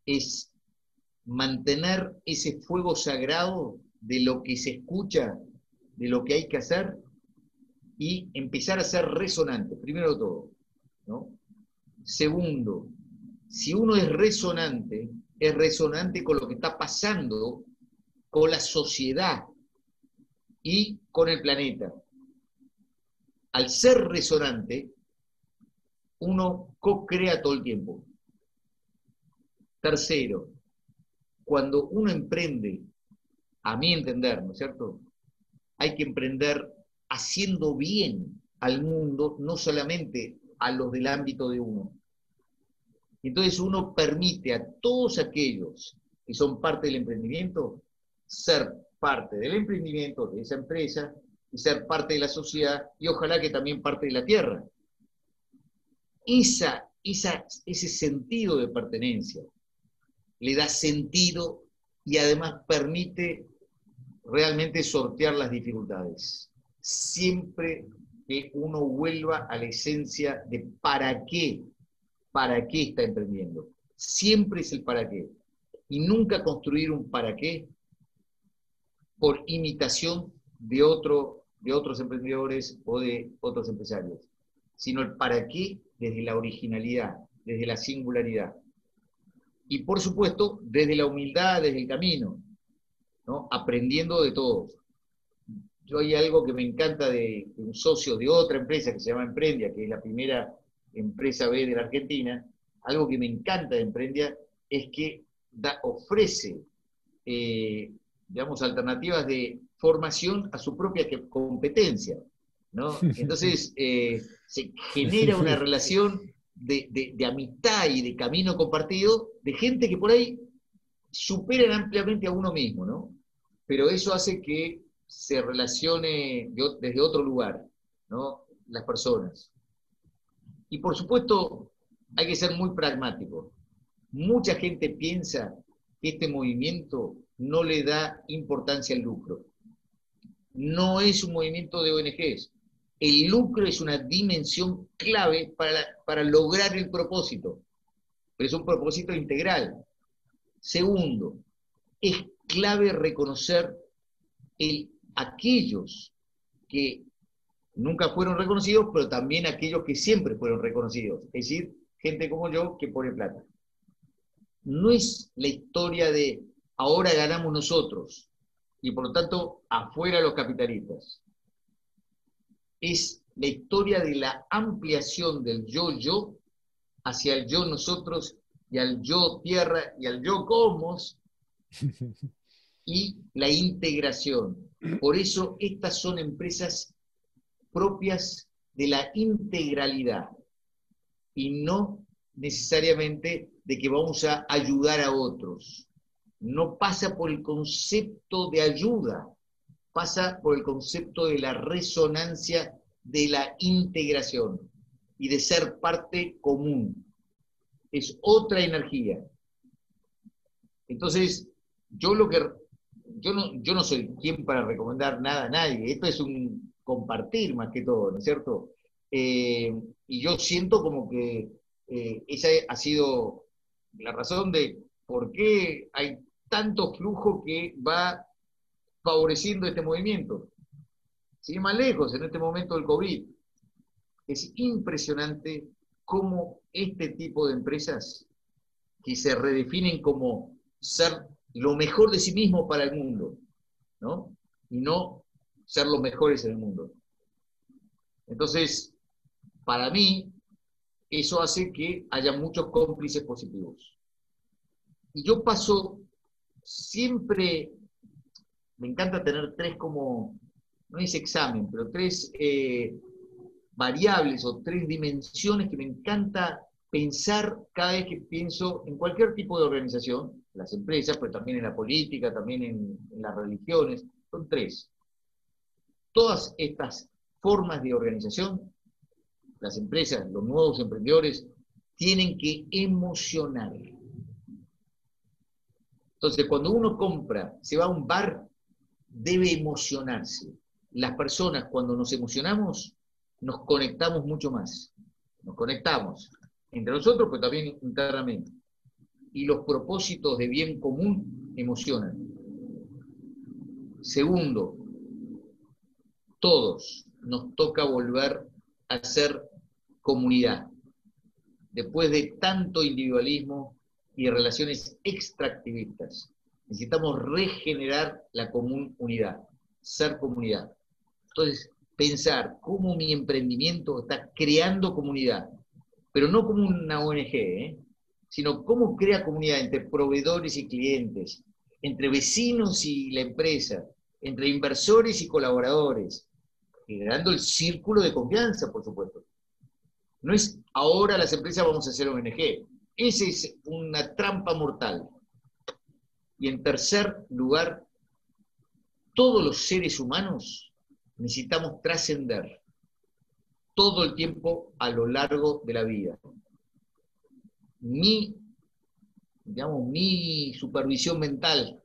Es mantener ese fuego sagrado de lo que se escucha, de lo que hay que hacer y empezar a ser resonante, primero todo. ¿no? Segundo, si uno es resonante, es resonante con lo que está pasando con la sociedad y con el planeta. Al ser resonante, uno co-crea todo el tiempo. Tercero, cuando uno emprende, a mi entender, ¿no es cierto? Hay que emprender haciendo bien al mundo, no solamente a los del ámbito de uno. Entonces uno permite a todos aquellos que son parte del emprendimiento ser parte del emprendimiento de esa empresa y ser parte de la sociedad y ojalá que también parte de la tierra. Esa, esa, ese sentido de pertenencia le da sentido y además permite realmente sortear las dificultades. Siempre que uno vuelva a la esencia de para qué para qué está emprendiendo. Siempre es el para qué. Y nunca construir un para qué por imitación de, otro, de otros emprendedores o de otros empresarios, sino el para qué desde la originalidad, desde la singularidad. Y por supuesto, desde la humildad, desde el camino, ¿no? aprendiendo de todos. Yo hay algo que me encanta de, de un socio de otra empresa que se llama Emprendia, que es la primera empresa B de la Argentina, algo que me encanta de Emprendia es que ofrece, eh, digamos, alternativas de formación a su propia competencia. ¿no? Entonces, eh, se genera una relación de, amistad y de camino compartido de gente que por ahí superan ampliamente a uno mismo, ¿no? Pero eso hace que se relacione desde otro lugar, ¿no? Las personas. Y por supuesto, hay que ser muy pragmático. Mucha gente piensa que este movimiento no le da importancia al lucro. No es un movimiento de ONGs. El lucro es una dimensión clave para, para lograr el propósito, pero es un propósito integral. Segundo, es clave reconocer el, aquellos que nunca fueron reconocidos, pero también aquellos que siempre fueron reconocidos, es decir, gente como yo que pone plata. No es la historia de ahora ganamos nosotros y por lo tanto afuera los capitalistas. Es la historia de la ampliación del yo-yo hacia el yo-nosotros y al yo-tierra y al yo-cosmos y la integración. Por eso estas son empresas propias de la integralidad y no necesariamente de que vamos a ayudar a otros. No pasa por el concepto de ayuda, pasa por el concepto de la resonancia de la integración y de ser parte común. Es otra energía. Entonces, yo lo que yo no, yo no soy quien para recomendar nada a nadie. Esto es un compartir más que todo, ¿no es cierto? Eh, y yo siento como que eh, esa ha sido la razón de por qué hay tanto flujo que va favoreciendo este movimiento. Sigue más lejos en este momento del COVID. Es impresionante cómo este tipo de empresas que se redefinen como ser lo mejor de sí mismo para el mundo, ¿no? Y no ser los mejores en el mundo. Entonces, para mí, eso hace que haya muchos cómplices positivos. Y yo paso siempre, me encanta tener tres como, no es examen, pero tres eh, variables o tres dimensiones que me encanta pensar cada vez que pienso en cualquier tipo de organización, las empresas, pero también en la política, también en, en las religiones, son tres. Todas estas formas de organización, las empresas, los nuevos emprendedores, tienen que emocionar. Entonces, cuando uno compra, se va a un bar, debe emocionarse. Las personas, cuando nos emocionamos, nos conectamos mucho más. Nos conectamos entre nosotros, pero también internamente. Y los propósitos de bien común emocionan. Segundo, todos nos toca volver a ser comunidad. Después de tanto individualismo y relaciones extractivistas, necesitamos regenerar la común unidad, ser comunidad. Entonces, pensar cómo mi emprendimiento está creando comunidad, pero no como una ONG, ¿eh? sino cómo crea comunidad entre proveedores y clientes, entre vecinos y la empresa, entre inversores y colaboradores, generando el círculo de confianza, por supuesto. No es ahora las empresas vamos a hacer ONG. Esa es una trampa mortal. Y en tercer lugar, todos los seres humanos necesitamos trascender todo el tiempo a lo largo de la vida. Mi, digamos, mi supervisión mental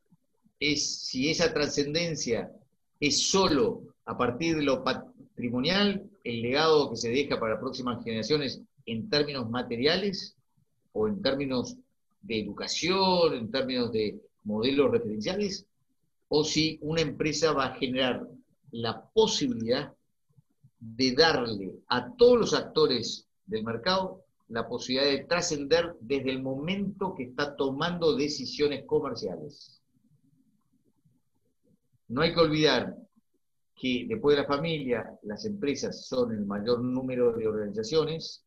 es si esa trascendencia es solo a partir de lo patrimonial, el legado que se deja para próximas generaciones en términos materiales o en términos de educación, en términos de modelos referenciales, o si una empresa va a generar la posibilidad de darle a todos los actores del mercado la posibilidad de trascender desde el momento que está tomando decisiones comerciales. No hay que olvidar que después de la familia, las empresas son el mayor número de organizaciones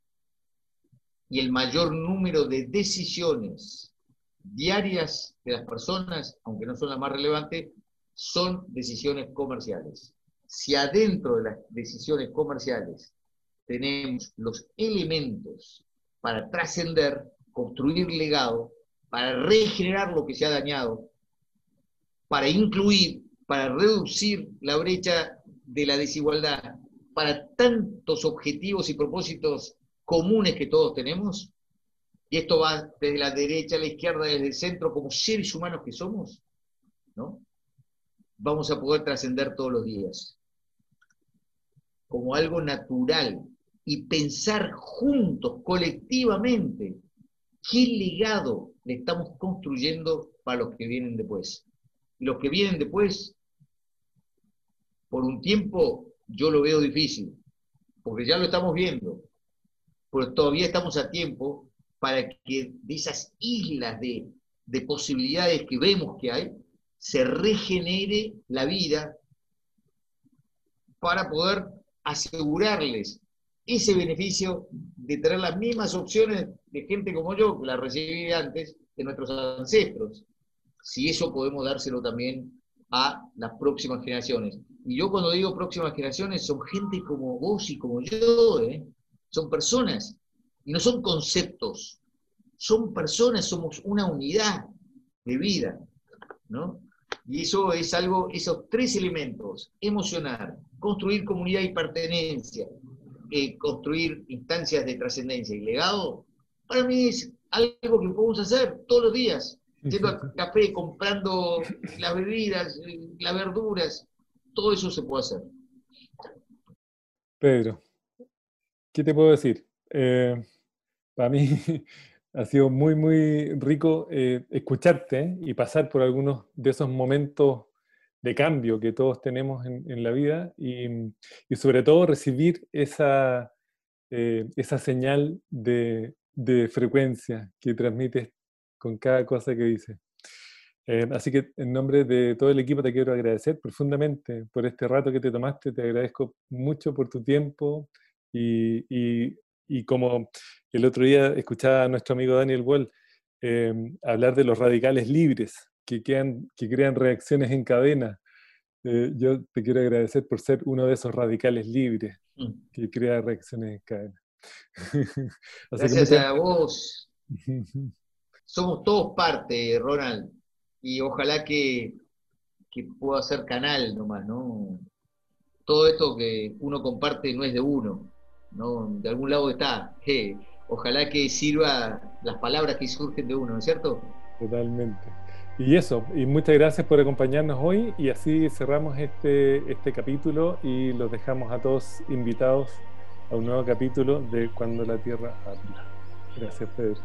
y el mayor número de decisiones diarias de las personas, aunque no son las más relevantes, son decisiones comerciales. Si adentro de las decisiones comerciales tenemos los elementos para trascender, construir legado, para regenerar lo que se ha dañado, para incluir para reducir la brecha de la desigualdad para tantos objetivos y propósitos comunes que todos tenemos, y esto va desde la derecha a la izquierda, desde el centro, como seres humanos que somos, ¿no? Vamos a poder trascender todos los días como algo natural y pensar juntos, colectivamente, qué legado le estamos construyendo para los que vienen después. Los que vienen después por un tiempo yo lo veo difícil, porque ya lo estamos viendo, pero todavía estamos a tiempo para que de esas islas de, de posibilidades que vemos que hay, se regenere la vida para poder asegurarles ese beneficio de tener las mismas opciones de gente como yo, que la recibí antes, de nuestros ancestros. Si eso podemos dárselo también a las próximas generaciones. Y yo cuando digo próximas generaciones, son gente como vos y como yo, ¿eh? son personas, y no son conceptos, son personas, somos una unidad de vida, ¿no? Y eso es algo, esos tres elementos, emocionar, construir comunidad y pertenencia, eh, construir instancias de trascendencia y legado, para mí es algo que podemos hacer todos los días, yendo al café, comprando las bebidas, las verduras, todo eso se puede hacer. Pedro, ¿qué te puedo decir? Eh, para mí ha sido muy, muy rico eh, escucharte y pasar por algunos de esos momentos de cambio que todos tenemos en, la vida y, sobre todo recibir esa, eh, esa señal de, frecuencia que transmites con cada cosa que dices. Eh, así que en nombre de todo el equipo te quiero agradecer profundamente por este rato que te tomaste, te agradezco mucho por tu tiempo y, y, como el otro día escuchaba a nuestro amigo Daniel Wall eh, hablar de los radicales libres, que, que crean reacciones en cadena. Eh, yo te quiero agradecer por ser uno de esos radicales libres mm. que crea reacciones en cadena. Gracias a vos. Somos todos parte, Ronald, y ojalá que, que pueda ser canal nomás, ¿no? Todo esto que uno comparte no es de uno, ¿no? De algún lado está. ojalá que sirva las palabras que surgen de uno, ¿no es cierto? Totalmente. Y eso, y muchas gracias por acompañarnos hoy y así cerramos este, este capítulo y los dejamos a todos invitados a un nuevo capítulo de Cuando la Tierra habla. Gracias, Pedro.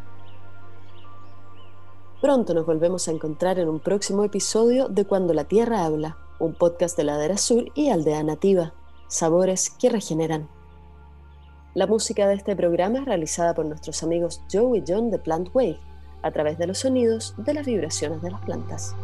Pronto nos volvemos a encontrar en un próximo episodio de Cuando la Tierra habla, un podcast de Ladera Sur y Aldea Nativa, sabores que regeneran. La música de este programa es realizada por nuestros amigos Joe y John de Plant Wave a través de los sonidos de las vibraciones de las plantas.